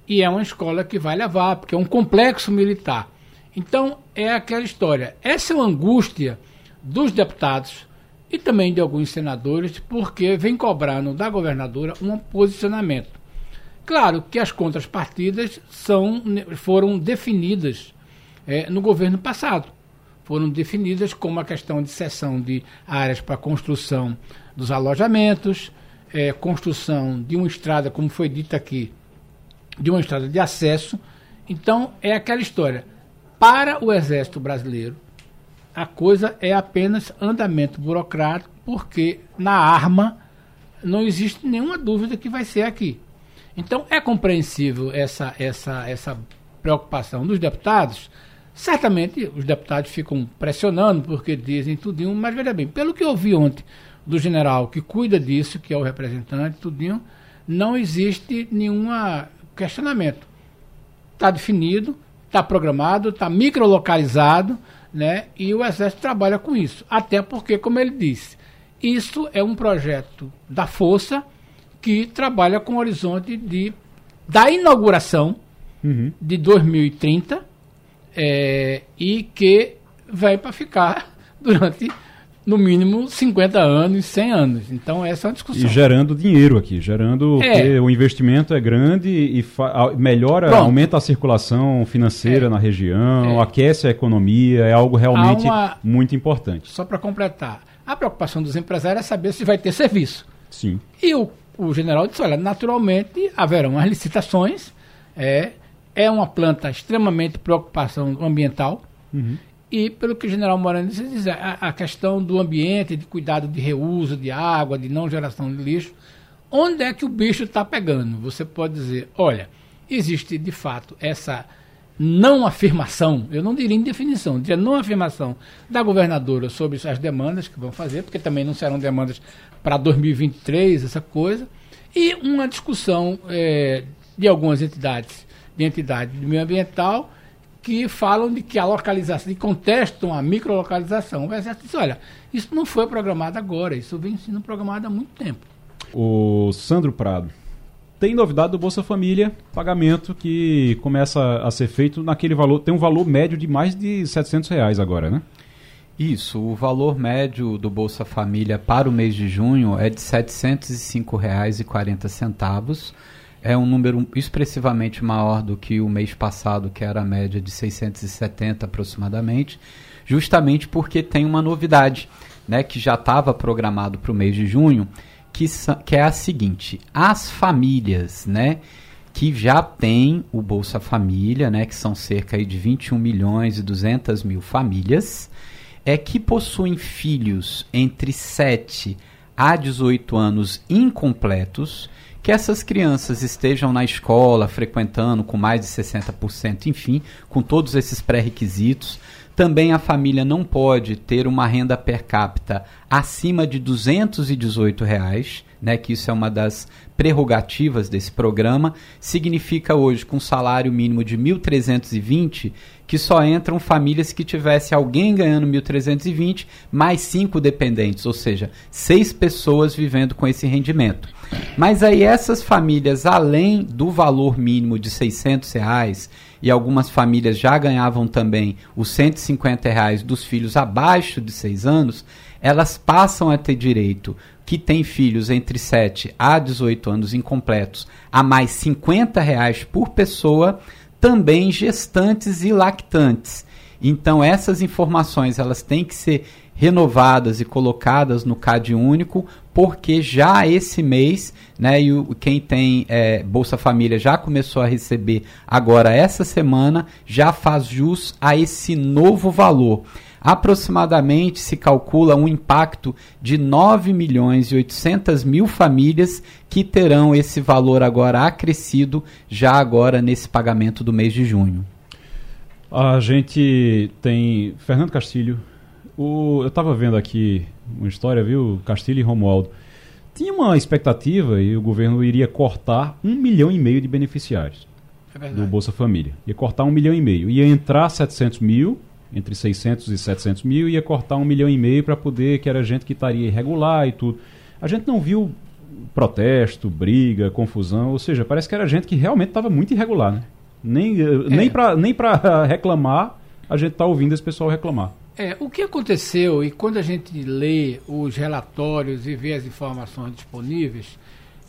E é uma escola que vai levar, porque é um complexo militar. Então, é aquela história. Essa é uma angústia dos deputados e também de alguns senadores, porque vem cobrando da governadora um posicionamento. Claro que as contrapartidas são, foram definidas é, no governo passado. Foram definidas como a questão de cessão de áreas para construção dos alojamentos, é, construção de uma estrada, como foi dito aqui, de uma estrada de acesso. Então, é aquela história. Para o Exército Brasileiro, a coisa é apenas andamento burocrático, porque na arma não existe nenhuma dúvida que vai ser aqui. Então é compreensível essa, essa, essa preocupação dos deputados. Certamente os deputados ficam pressionando porque dizem tudinho, mas veja bem, pelo que eu vi ontem do general que cuida disso, que é o representante, tudinho, não existe nenhum questionamento. Está definido, está programado, está microlocalizado, né? E o Exército trabalha com isso. Até porque, como ele disse, isso é um projeto da Força que trabalha com o horizonte de, da inauguração Uhum. de 2030 é, e que vai para ficar durante, no mínimo, 50 anos, 100 anos. Então, essa é uma discussão. E gerando dinheiro aqui, gerando É. porque o investimento é grande e fa- melhora, Pronto. aumenta a circulação financeira É. na região, É. aquece a economia, é algo realmente uma- muito importante. Só para completar, a preocupação dos empresários é saber se vai ter serviço. Sim. E o, o general disse: olha, naturalmente haverão as licitações, é, é uma planta extremamente preocupação ambiental. Uhum. E pelo que o general Moreno disse, diz, a, a questão do ambiente, de cuidado de reuso de água, de não geração de lixo, onde é que o bicho está pegando? Você pode dizer, olha, existe de fato essa não afirmação, eu não diria em definição, diria não afirmação da governadora sobre as demandas que vão fazer, porque também não serão demandas para 2023, essa coisa, e uma discussão eh, de algumas entidades, de entidade de meio ambiental, que falam de que a localização, que contestam a microlocalização. O Exército diz, olha, isso não foi programado agora, isso vem sendo programado há muito tempo. O Sandro Prado. Tem novidade do Bolsa Família, pagamento que começa a ser feito naquele valor, tem um valor médio de mais de 700 reais agora, né? Isso, o valor médio do Bolsa Família para o mês de junho é de R$ 705,40. É um número expressivamente maior do que o mês passado, que era a média de 670 aproximadamente, justamente porque tem uma novidade, né, que já estava programado para o mês de junho, que, que é a seguinte: as famílias, né, que já têm o Bolsa Família, né, que são cerca de 21 milhões e 200 mil famílias, é que possuem filhos entre 7 a 18 anos incompletos, que essas crianças estejam na escola, frequentando com mais de 60%, enfim, com todos esses pré-requisitos. Também a família não pode ter uma renda per capita acima de 218 reais, né, que isso é uma das prerrogativas desse programa. Significa hoje, com salário mínimo de 1.320, que só entram famílias que tivesse alguém ganhando 1.320 mais cinco dependentes, ou seja, seis pessoas vivendo com esse rendimento. Mas aí essas famílias, além do valor mínimo de 600 reais, e algumas famílias já ganhavam também os 150 reais dos filhos abaixo de 6 anos, elas passam a ter direito, que tem filhos entre 7 a 18 anos incompletos, a mais 50 reais por pessoa, também gestantes e lactantes. Então essas informações elas têm que ser renovadas e colocadas no CAD único, porque já esse mês, né, e o, quem tem é, Bolsa Família já começou a receber agora essa semana, já faz jus a esse novo valor. Aproximadamente se calcula um impacto de 9 milhões e 800 mil famílias que terão esse valor agora acrescido já agora nesse pagamento do mês de junho. A gente tem Fernando Castilho. O, eu estava vendo aqui uma história, viu? Castilho e Romualdo. Tinha uma expectativa e o governo iria cortar um milhão e meio de beneficiários É do Bolsa Família. Ia cortar um milhão e meio. Ia entrar 700 mil, entre 600 e 700 mil, ia cortar um milhão e meio para poder, que era gente que estaria irregular e tudo. A gente não viu protesto, briga, confusão, ou seja, parece que era gente que realmente estava muito irregular, né? Nem, eh, nem para nem pra reclamar, a gente está ouvindo esse pessoal reclamar. É, o que aconteceu, e quando a gente lê os relatórios e vê as informações disponíveis,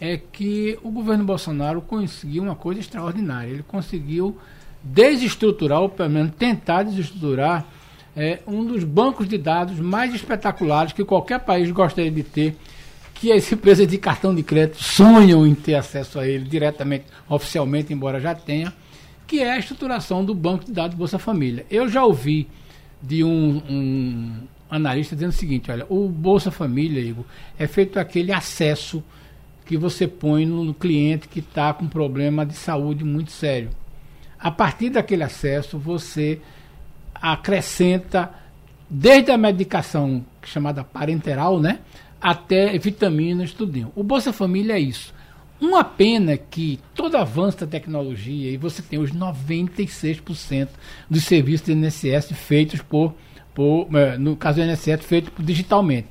é que o governo Bolsonaro conseguiu uma coisa extraordinária. Ele conseguiu desestruturar, ou pelo menos tentar desestruturar, é, um dos bancos de dados mais espetaculares que qualquer país gostaria de ter, que as empresas de cartão de crédito sonham em ter acesso a ele diretamente, oficialmente, embora já tenha, que é a estruturação do banco de dados Bolsa Família. Eu já ouvi de um, um analista dizendo o seguinte: olha, o Bolsa Família, Igor, é feito aquele acesso que você põe no, no cliente que está com problema de saúde muito sério. A partir daquele acesso, você acrescenta desde a medicação chamada parenteral, né, até vitaminas, tudinho. O Bolsa Família é isso. Uma pena que todo avanço da tecnologia, e você tem os 96% dos serviços do INSS feitos por, por eh, no caso do INSS, feitos digitalmente.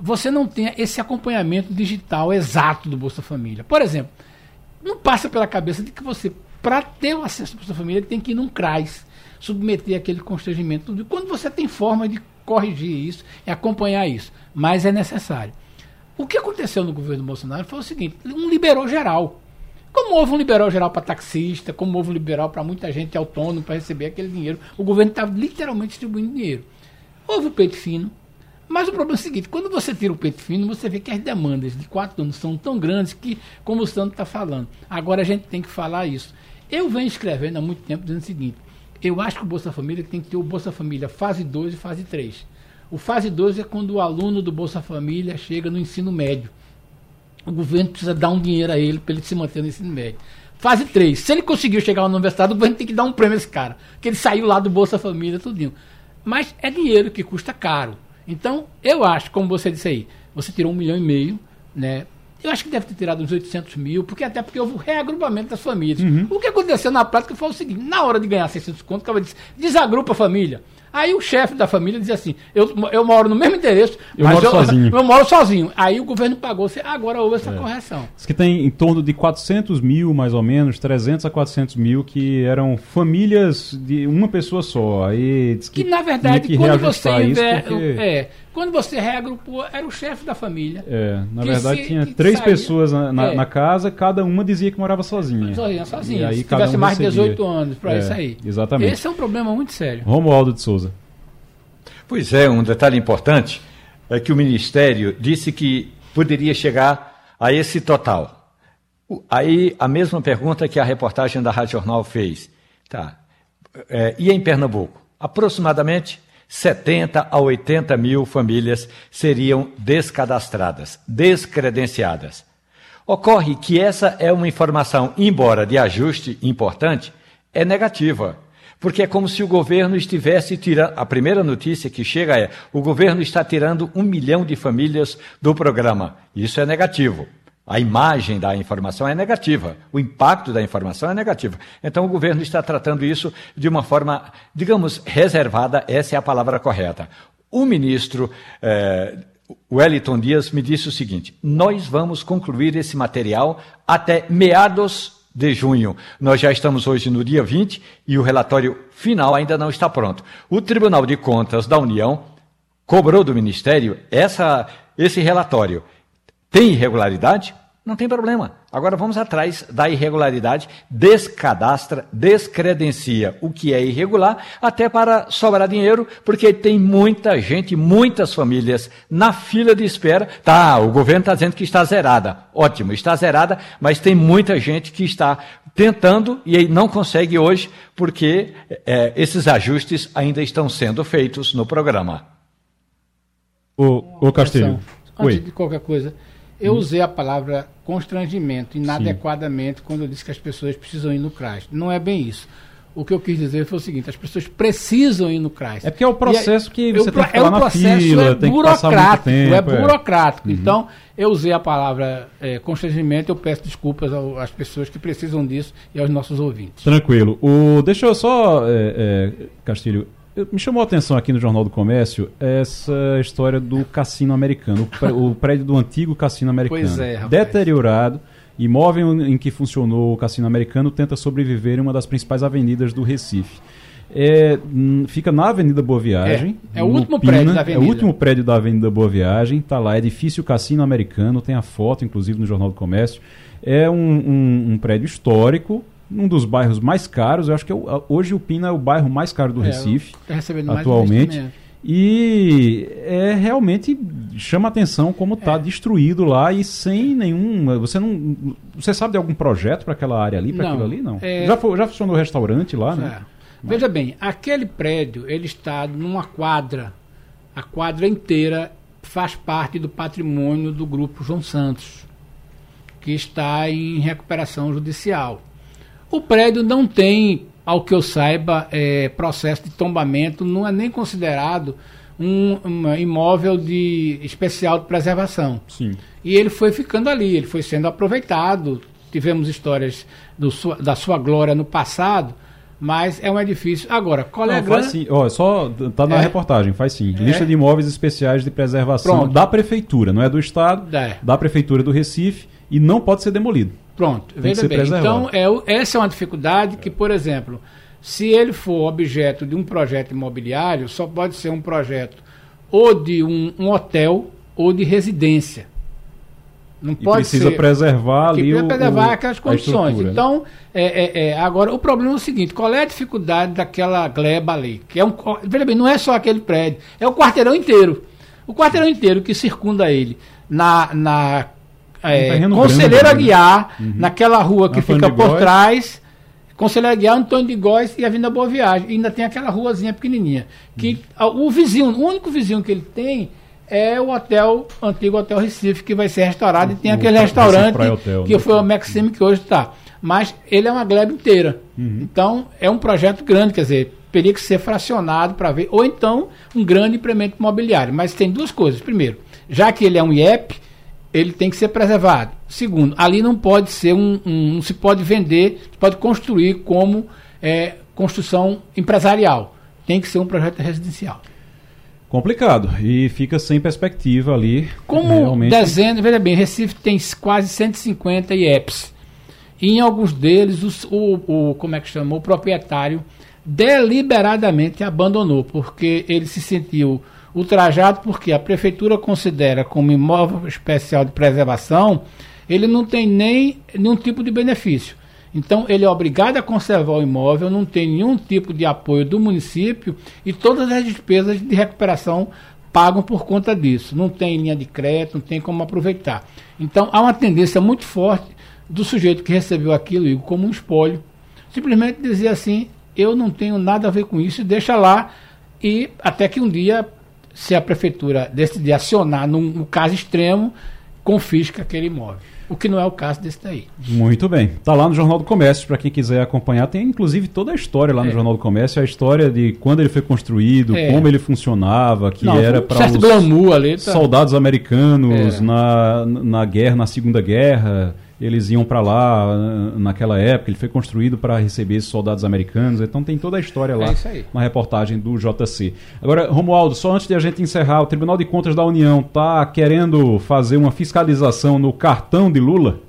Você não tem esse acompanhamento digital exato do Bolsa Família. Por exemplo, não passa pela cabeça de que você, para ter o acesso ao Bolsa Família, tem que ir num CRAS, submeter aquele constrangimento. Quando você tem forma de corrigir isso e acompanhar isso, mas é necessário. O que aconteceu no governo Bolsonaro foi o seguinte: um liberou geral. Como houve um liberal geral para taxista, como houve um liberal para muita gente autônomo para receber aquele dinheiro, o governo estava literalmente distribuindo dinheiro. Houve o peito fino, mas o problema é o seguinte: quando você tira o peito fino, você vê que as demandas de quatro anos são tão grandes que, como o Santo está falando, agora a gente tem que falar isso. Eu venho escrevendo há muito tempo dizendo o seguinte: eu acho que o Bolsa Família tem que ter o Bolsa Família fase 2 e fase 3. O fase 2 é quando o aluno do Bolsa Família chega no ensino médio. O governo precisa dar um dinheiro a ele para ele se manter no ensino médio. Fase 3. Se ele conseguiu chegar na universidade, o governo tem que dar um prêmio a esse cara. Que ele saiu lá do Bolsa Família, tudinho. Mas é dinheiro que custa caro. Então, eu acho, como você disse aí, você tirou um milhão e meio, né? Eu acho que deve ter tirado uns 800 mil, porque até porque houve o reagrupamento das famílias. Uhum. O que aconteceu na prática foi o seguinte: na hora de ganhar 600 contos, o cara disse, desagrupa a família. Aí o chefe da família dizia assim: eu, eu moro no mesmo endereço, eu mas moro eu, sozinho. Eu moro sozinho. Aí o governo pagou, agora houve essa é. correção. Diz que tem em torno de 400 mil, mais ou menos, 300 a 400 mil, que eram famílias de uma pessoa só. Aí diz que, que na verdade, que quando você. Inver... Porque... É, quando você reagrupou, era o chefe da família. É, na verdade se, tinha três saía, pessoas na, na, é. na, casa, cada uma dizia que morava sozinha. Sozinha, sozinha. E aí, Se tivesse um mais de 18 anos para é, isso aí. Exatamente. Esse é um problema muito sério. Romualdo de Souza. Pois é, um detalhe importante é que o Ministério disse que poderia chegar a esse total. Aí a mesma pergunta que a reportagem da Rádio Jornal fez. Tá. É, e em Pernambuco? Aproximadamente 70 a 80 mil famílias seriam descadastradas, descredenciadas. Ocorre que essa é uma informação, embora de ajuste importante, é negativa. Porque é como se o governo estivesse tirando. A primeira notícia que chega é: o governo está tirando um milhão de famílias do programa. Isso é negativo. A imagem da informação é negativa, o impacto da informação é negativo. Então o governo está tratando isso de uma forma, digamos, reservada, essa é a palavra correta. O ministro eh, Wellington Dias me disse o seguinte: nós vamos concluir esse material até meados de junho. Nós já estamos hoje no dia 20 e o relatório final ainda não está pronto. O Tribunal de Contas da União cobrou do Ministério essa, esse relatório. Tem irregularidade? Não tem problema. Agora vamos atrás da irregularidade, descadastra, descredencia o que é irregular, até para sobrar dinheiro, porque tem muita gente, muitas famílias na fila de espera. Tá, o governo está dizendo que está zerada. Ótimo, está zerada, mas tem muita gente que está tentando e não consegue hoje, porque é, esses ajustes ainda estão sendo feitos no programa. O, o Castilho. Antes Oi. de qualquer coisa, eu hum. usei a palavra constrangimento inadequadamente Sim. quando eu disse que as pessoas precisam ir no CRAS. Não é bem isso. O que eu quis dizer foi o seguinte: as pessoas precisam ir no CRAS. É porque é o processo que você eu, tem que é na fila, é burocrático, que tempo, é burocrático. É. Então, eu usei a palavra é, constrangimento, eu peço desculpas ao, às pessoas que precisam disso e aos nossos ouvintes. Tranquilo. O, deixa eu só, é, é Castilho, me chamou a atenção aqui no Jornal do Comércio essa história do cassino americano, o prédio do antigo cassino americano. Pois é, rapaz. Deteriorado. Imóvel em que funcionou o cassino americano tenta sobreviver em uma das principais avenidas do Recife. É, hum, fica na Avenida Boa Viagem. É, é o último Pina, prédio da Avenida. É o último prédio da Avenida Boa Viagem. Está lá, edifício Cassino Americano. Tem a foto, inclusive, no Jornal do Comércio. É um, um, um prédio histórico, um dos bairros mais caros. Eu acho que é o, hoje o Pina é o bairro mais caro do é, Recife, atualmente. E é realmente chama atenção como está é. destruído lá e sem nenhum. Você não. Você sabe de algum projeto para aquela área ali, para aquilo ali? Não. É... Já, já funcionou o restaurante lá, né? Mas... Veja bem, aquele prédio ele está numa quadra. A quadra inteira faz parte do patrimônio do grupo João Santos, que está em recuperação judicial. O prédio não tem, ao que eu saiba, é, processo de tombamento, não é nem considerado um, um imóvel de especial de preservação. Sim. E ele foi ficando ali, ele foi sendo aproveitado. Tivemos histórias do da sua glória no passado, mas é um edifício. Agora, qual é a Não, faz sim. Ó, só tá na É. reportagem, faz sim. É. Lista de imóveis especiais de preservação Pronto. da prefeitura, não é do estado, É. da prefeitura do Recife e não pode ser demolido. Pronto, Tem veja bem. Então, é, essa é uma dificuldade que, por exemplo, se ele for objeto de um projeto imobiliário, só pode ser um projeto ou de um, um hotel ou de residência. Não pode precisa ser. preservar ali precisa o, preservar aquelas a condições. Então, é, é, é, agora, o problema é o seguinte: qual é a dificuldade daquela gleba ali? Que é um, veja bem, não é só aquele prédio, é o quarteirão inteiro. O quarteirão inteiro que circunda ele na. na é, Conselheiro grande, né? Aguiar, naquela rua que Antônio fica por trás. Conselheiro Aguiar, Antônio de Góes e Avenida Boa Viagem. E ainda tem aquela ruazinha pequenininha. Que ah, o vizinho, o único vizinho que ele tem é o hotel, antigo Hotel Recife, que vai ser restaurado. e tem o aquele restaurante Hotel, que né? foi o Maxime que hoje está. Mas ele é uma gleba inteira. Uhum. Então, é um projeto grande, quer dizer, teria que ser fracionado para ver. Ou então, um grande empreendimento imobiliário. Mas tem duas coisas. Primeiro, já que ele é um IEP, ele tem que ser preservado. Segundo, ali não pode ser um. um- não se pode vender, se pode construir como é, construção empresarial. Tem que ser um projeto residencial. Complicado. E fica sem perspectiva ali. Como realmente. dezena, veja bem, Recife tem quase 150 IEPs. E em alguns deles, os- o, o- como é que chama? O proprietário deliberadamente abandonou, porque ele se sentiu ultrajado, porque a prefeitura considera como imóvel especial de preservação, ele não tem nem nenhum tipo de benefício. Então, ele é obrigado a conservar o imóvel, não tem nenhum tipo de apoio do município e todas as despesas de recuperação pagam por conta disso. Não tem linha de crédito, não tem como aproveitar. Então, há uma tendência muito forte do sujeito que recebeu aquilo Igor, como um espólio. Simplesmente dizer assim: eu não tenho nada a ver com isso, deixa lá. E até que um dia, se a prefeitura decidir acionar num, num caso extremo, confisca aquele imóvel. O que não é o caso desse daí. Muito bem. Tá lá no Jornal do Comércio, para quem quiser acompanhar. Tem inclusive toda a história lá no É. Jornal do Comércio, a história de quando ele foi construído, É. como ele funcionava, que Não, era para os ali, tá. soldados americanos É. na, na guerra, na Segunda Guerra. Eles iam para lá uh, naquela época. Ele foi construído para receber esses soldados americanos. Então tem toda a história lá É isso aí. na reportagem do JC. Agora, Romualdo, só antes de a gente encerrar, o Tribunal de Contas da União está querendo fazer uma fiscalização no cartão de Lula?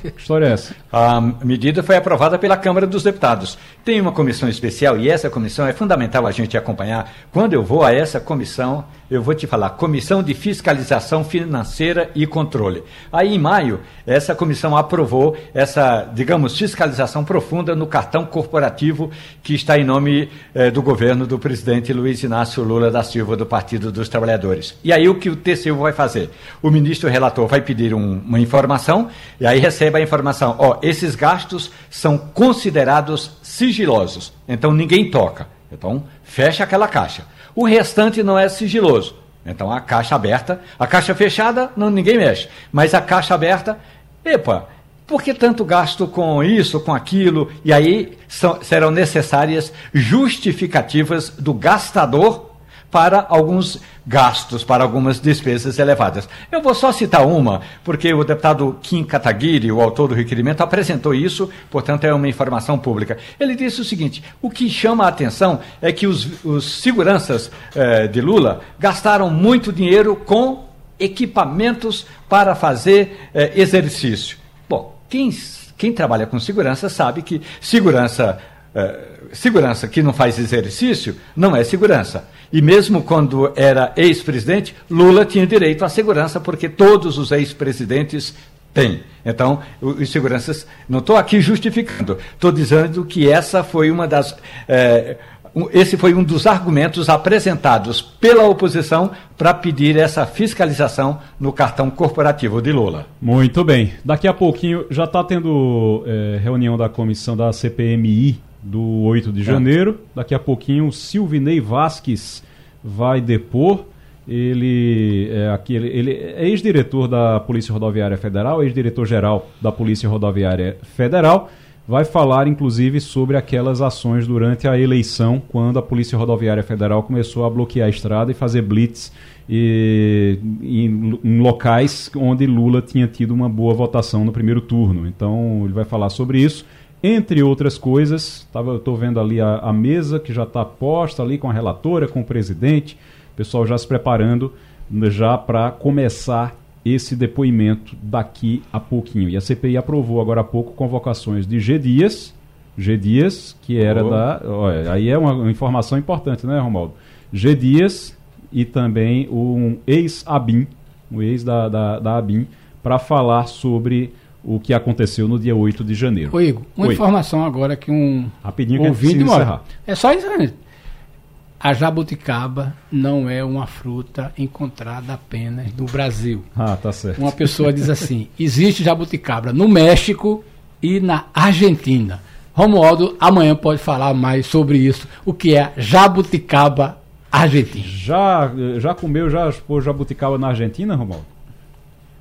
Que história é essa? A medida foi aprovada pela Câmara dos Deputados. Tem uma comissão especial e essa comissão é fundamental a gente acompanhar. Quando eu vou a essa comissão, eu vou te falar, Comissão de Fiscalização Financeira e Controle. Aí, em maio, essa comissão aprovou essa, digamos, fiscalização profunda no cartão corporativo que está em nome eh, do governo do presidente Luiz Inácio Lula da Silva, do Partido dos Trabalhadores. E aí, o que o TCU vai fazer? O ministro relator vai pedir um- uma informação e aí recebe a informação: ó, esses gastos são considerados sigilosos, então ninguém toca. Então, fecha aquela caixa. O restante não é sigiloso. Então, a caixa aberta, a caixa fechada, não, ninguém mexe. Mas a caixa aberta, epa, por que tanto gasto com isso, com aquilo? E aí são- serão necessárias justificativas do gastador para alguns gastos, para algumas despesas elevadas. Eu vou só citar uma, porque o deputado Kim Kataguiri, o autor do requerimento, apresentou isso, portanto é uma informação pública. Ele disse o seguinte: o que chama a atenção é que os, os seguranças eh, de Lula gastaram muito dinheiro com equipamentos para fazer eh, exercício. Bom, quem, quem trabalha com segurança sabe que segurança eh, segurança que não faz exercício não é segurança. E mesmo quando era ex-presidente, Lula tinha direito à segurança, porque todos os ex-presidentes têm. Então, os seguranças. Não estou aqui justificando, estou dizendo que essa foi uma das. um- esse foi um dos argumentos apresentados pela oposição para pedir essa fiscalização no cartão corporativo de Lula. Muito bem. Daqui a pouquinho já está tendo eh, reunião da comissão da CPMI do 8 de janeiro. Daqui a pouquinho o Silvinei Vasques vai depor. Ele é, aquele, ele é ex-diretor da Polícia Rodoviária Federal, ex-diretor-geral da Polícia Rodoviária Federal. vai falar inclusive sobre aquelas ações durante a eleição, quando a Polícia Rodoviária Federal começou a bloquear a estrada e fazer blitz e, em, em, locais onde Lula tinha tido uma boa votação no primeiro turno. Então ele vai falar sobre isso. Entre outras coisas, tava, estou vendo ali a, a mesa que já está posta ali com a relatora, com o presidente, o pessoal já se preparando já para começar esse depoimento daqui a pouquinho. E a CPI aprovou agora há pouco convocações de G Dias, G Dias, que era oh. da. Olha, aí é uma informação importante, né, Romualdo? G Dias e também um ex-ABIN, um ex da, da, da ABIN, para falar sobre o que aconteceu no dia 8 de janeiro. Ô Igor, uma Oi. informação agora que um Rapidinho que ouvinte encerrar. É só isso, né? A jabuticaba não é uma fruta encontrada apenas no Brasil. Ah, tá certo. Uma pessoa diz assim: existe jabuticaba no México e na Argentina. Romualdo amanhã pode falar mais sobre isso, o que é jabuticaba argentina. Já, já comeu, já pôs jabuticaba na Argentina, Romualdo?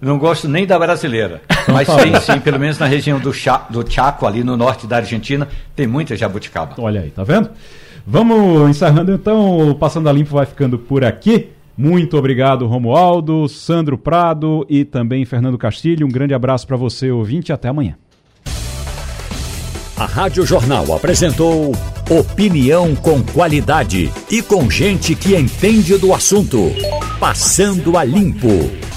Não gosto nem da brasileira. Mas tem sim, pelo menos na região do, Cha, do Chaco, ali no norte da Argentina, tem muita jabuticaba. Olha aí, tá vendo? Vamos encerrando então, o Passando a Limpo vai ficando por aqui. Muito obrigado, Romualdo, Sandro Prado e também Fernando Castilho. Um grande abraço para você, ouvinte, e até amanhã. A Rádio Jornal apresentou opinião com qualidade e com gente que entende do assunto. Passando a Limpo.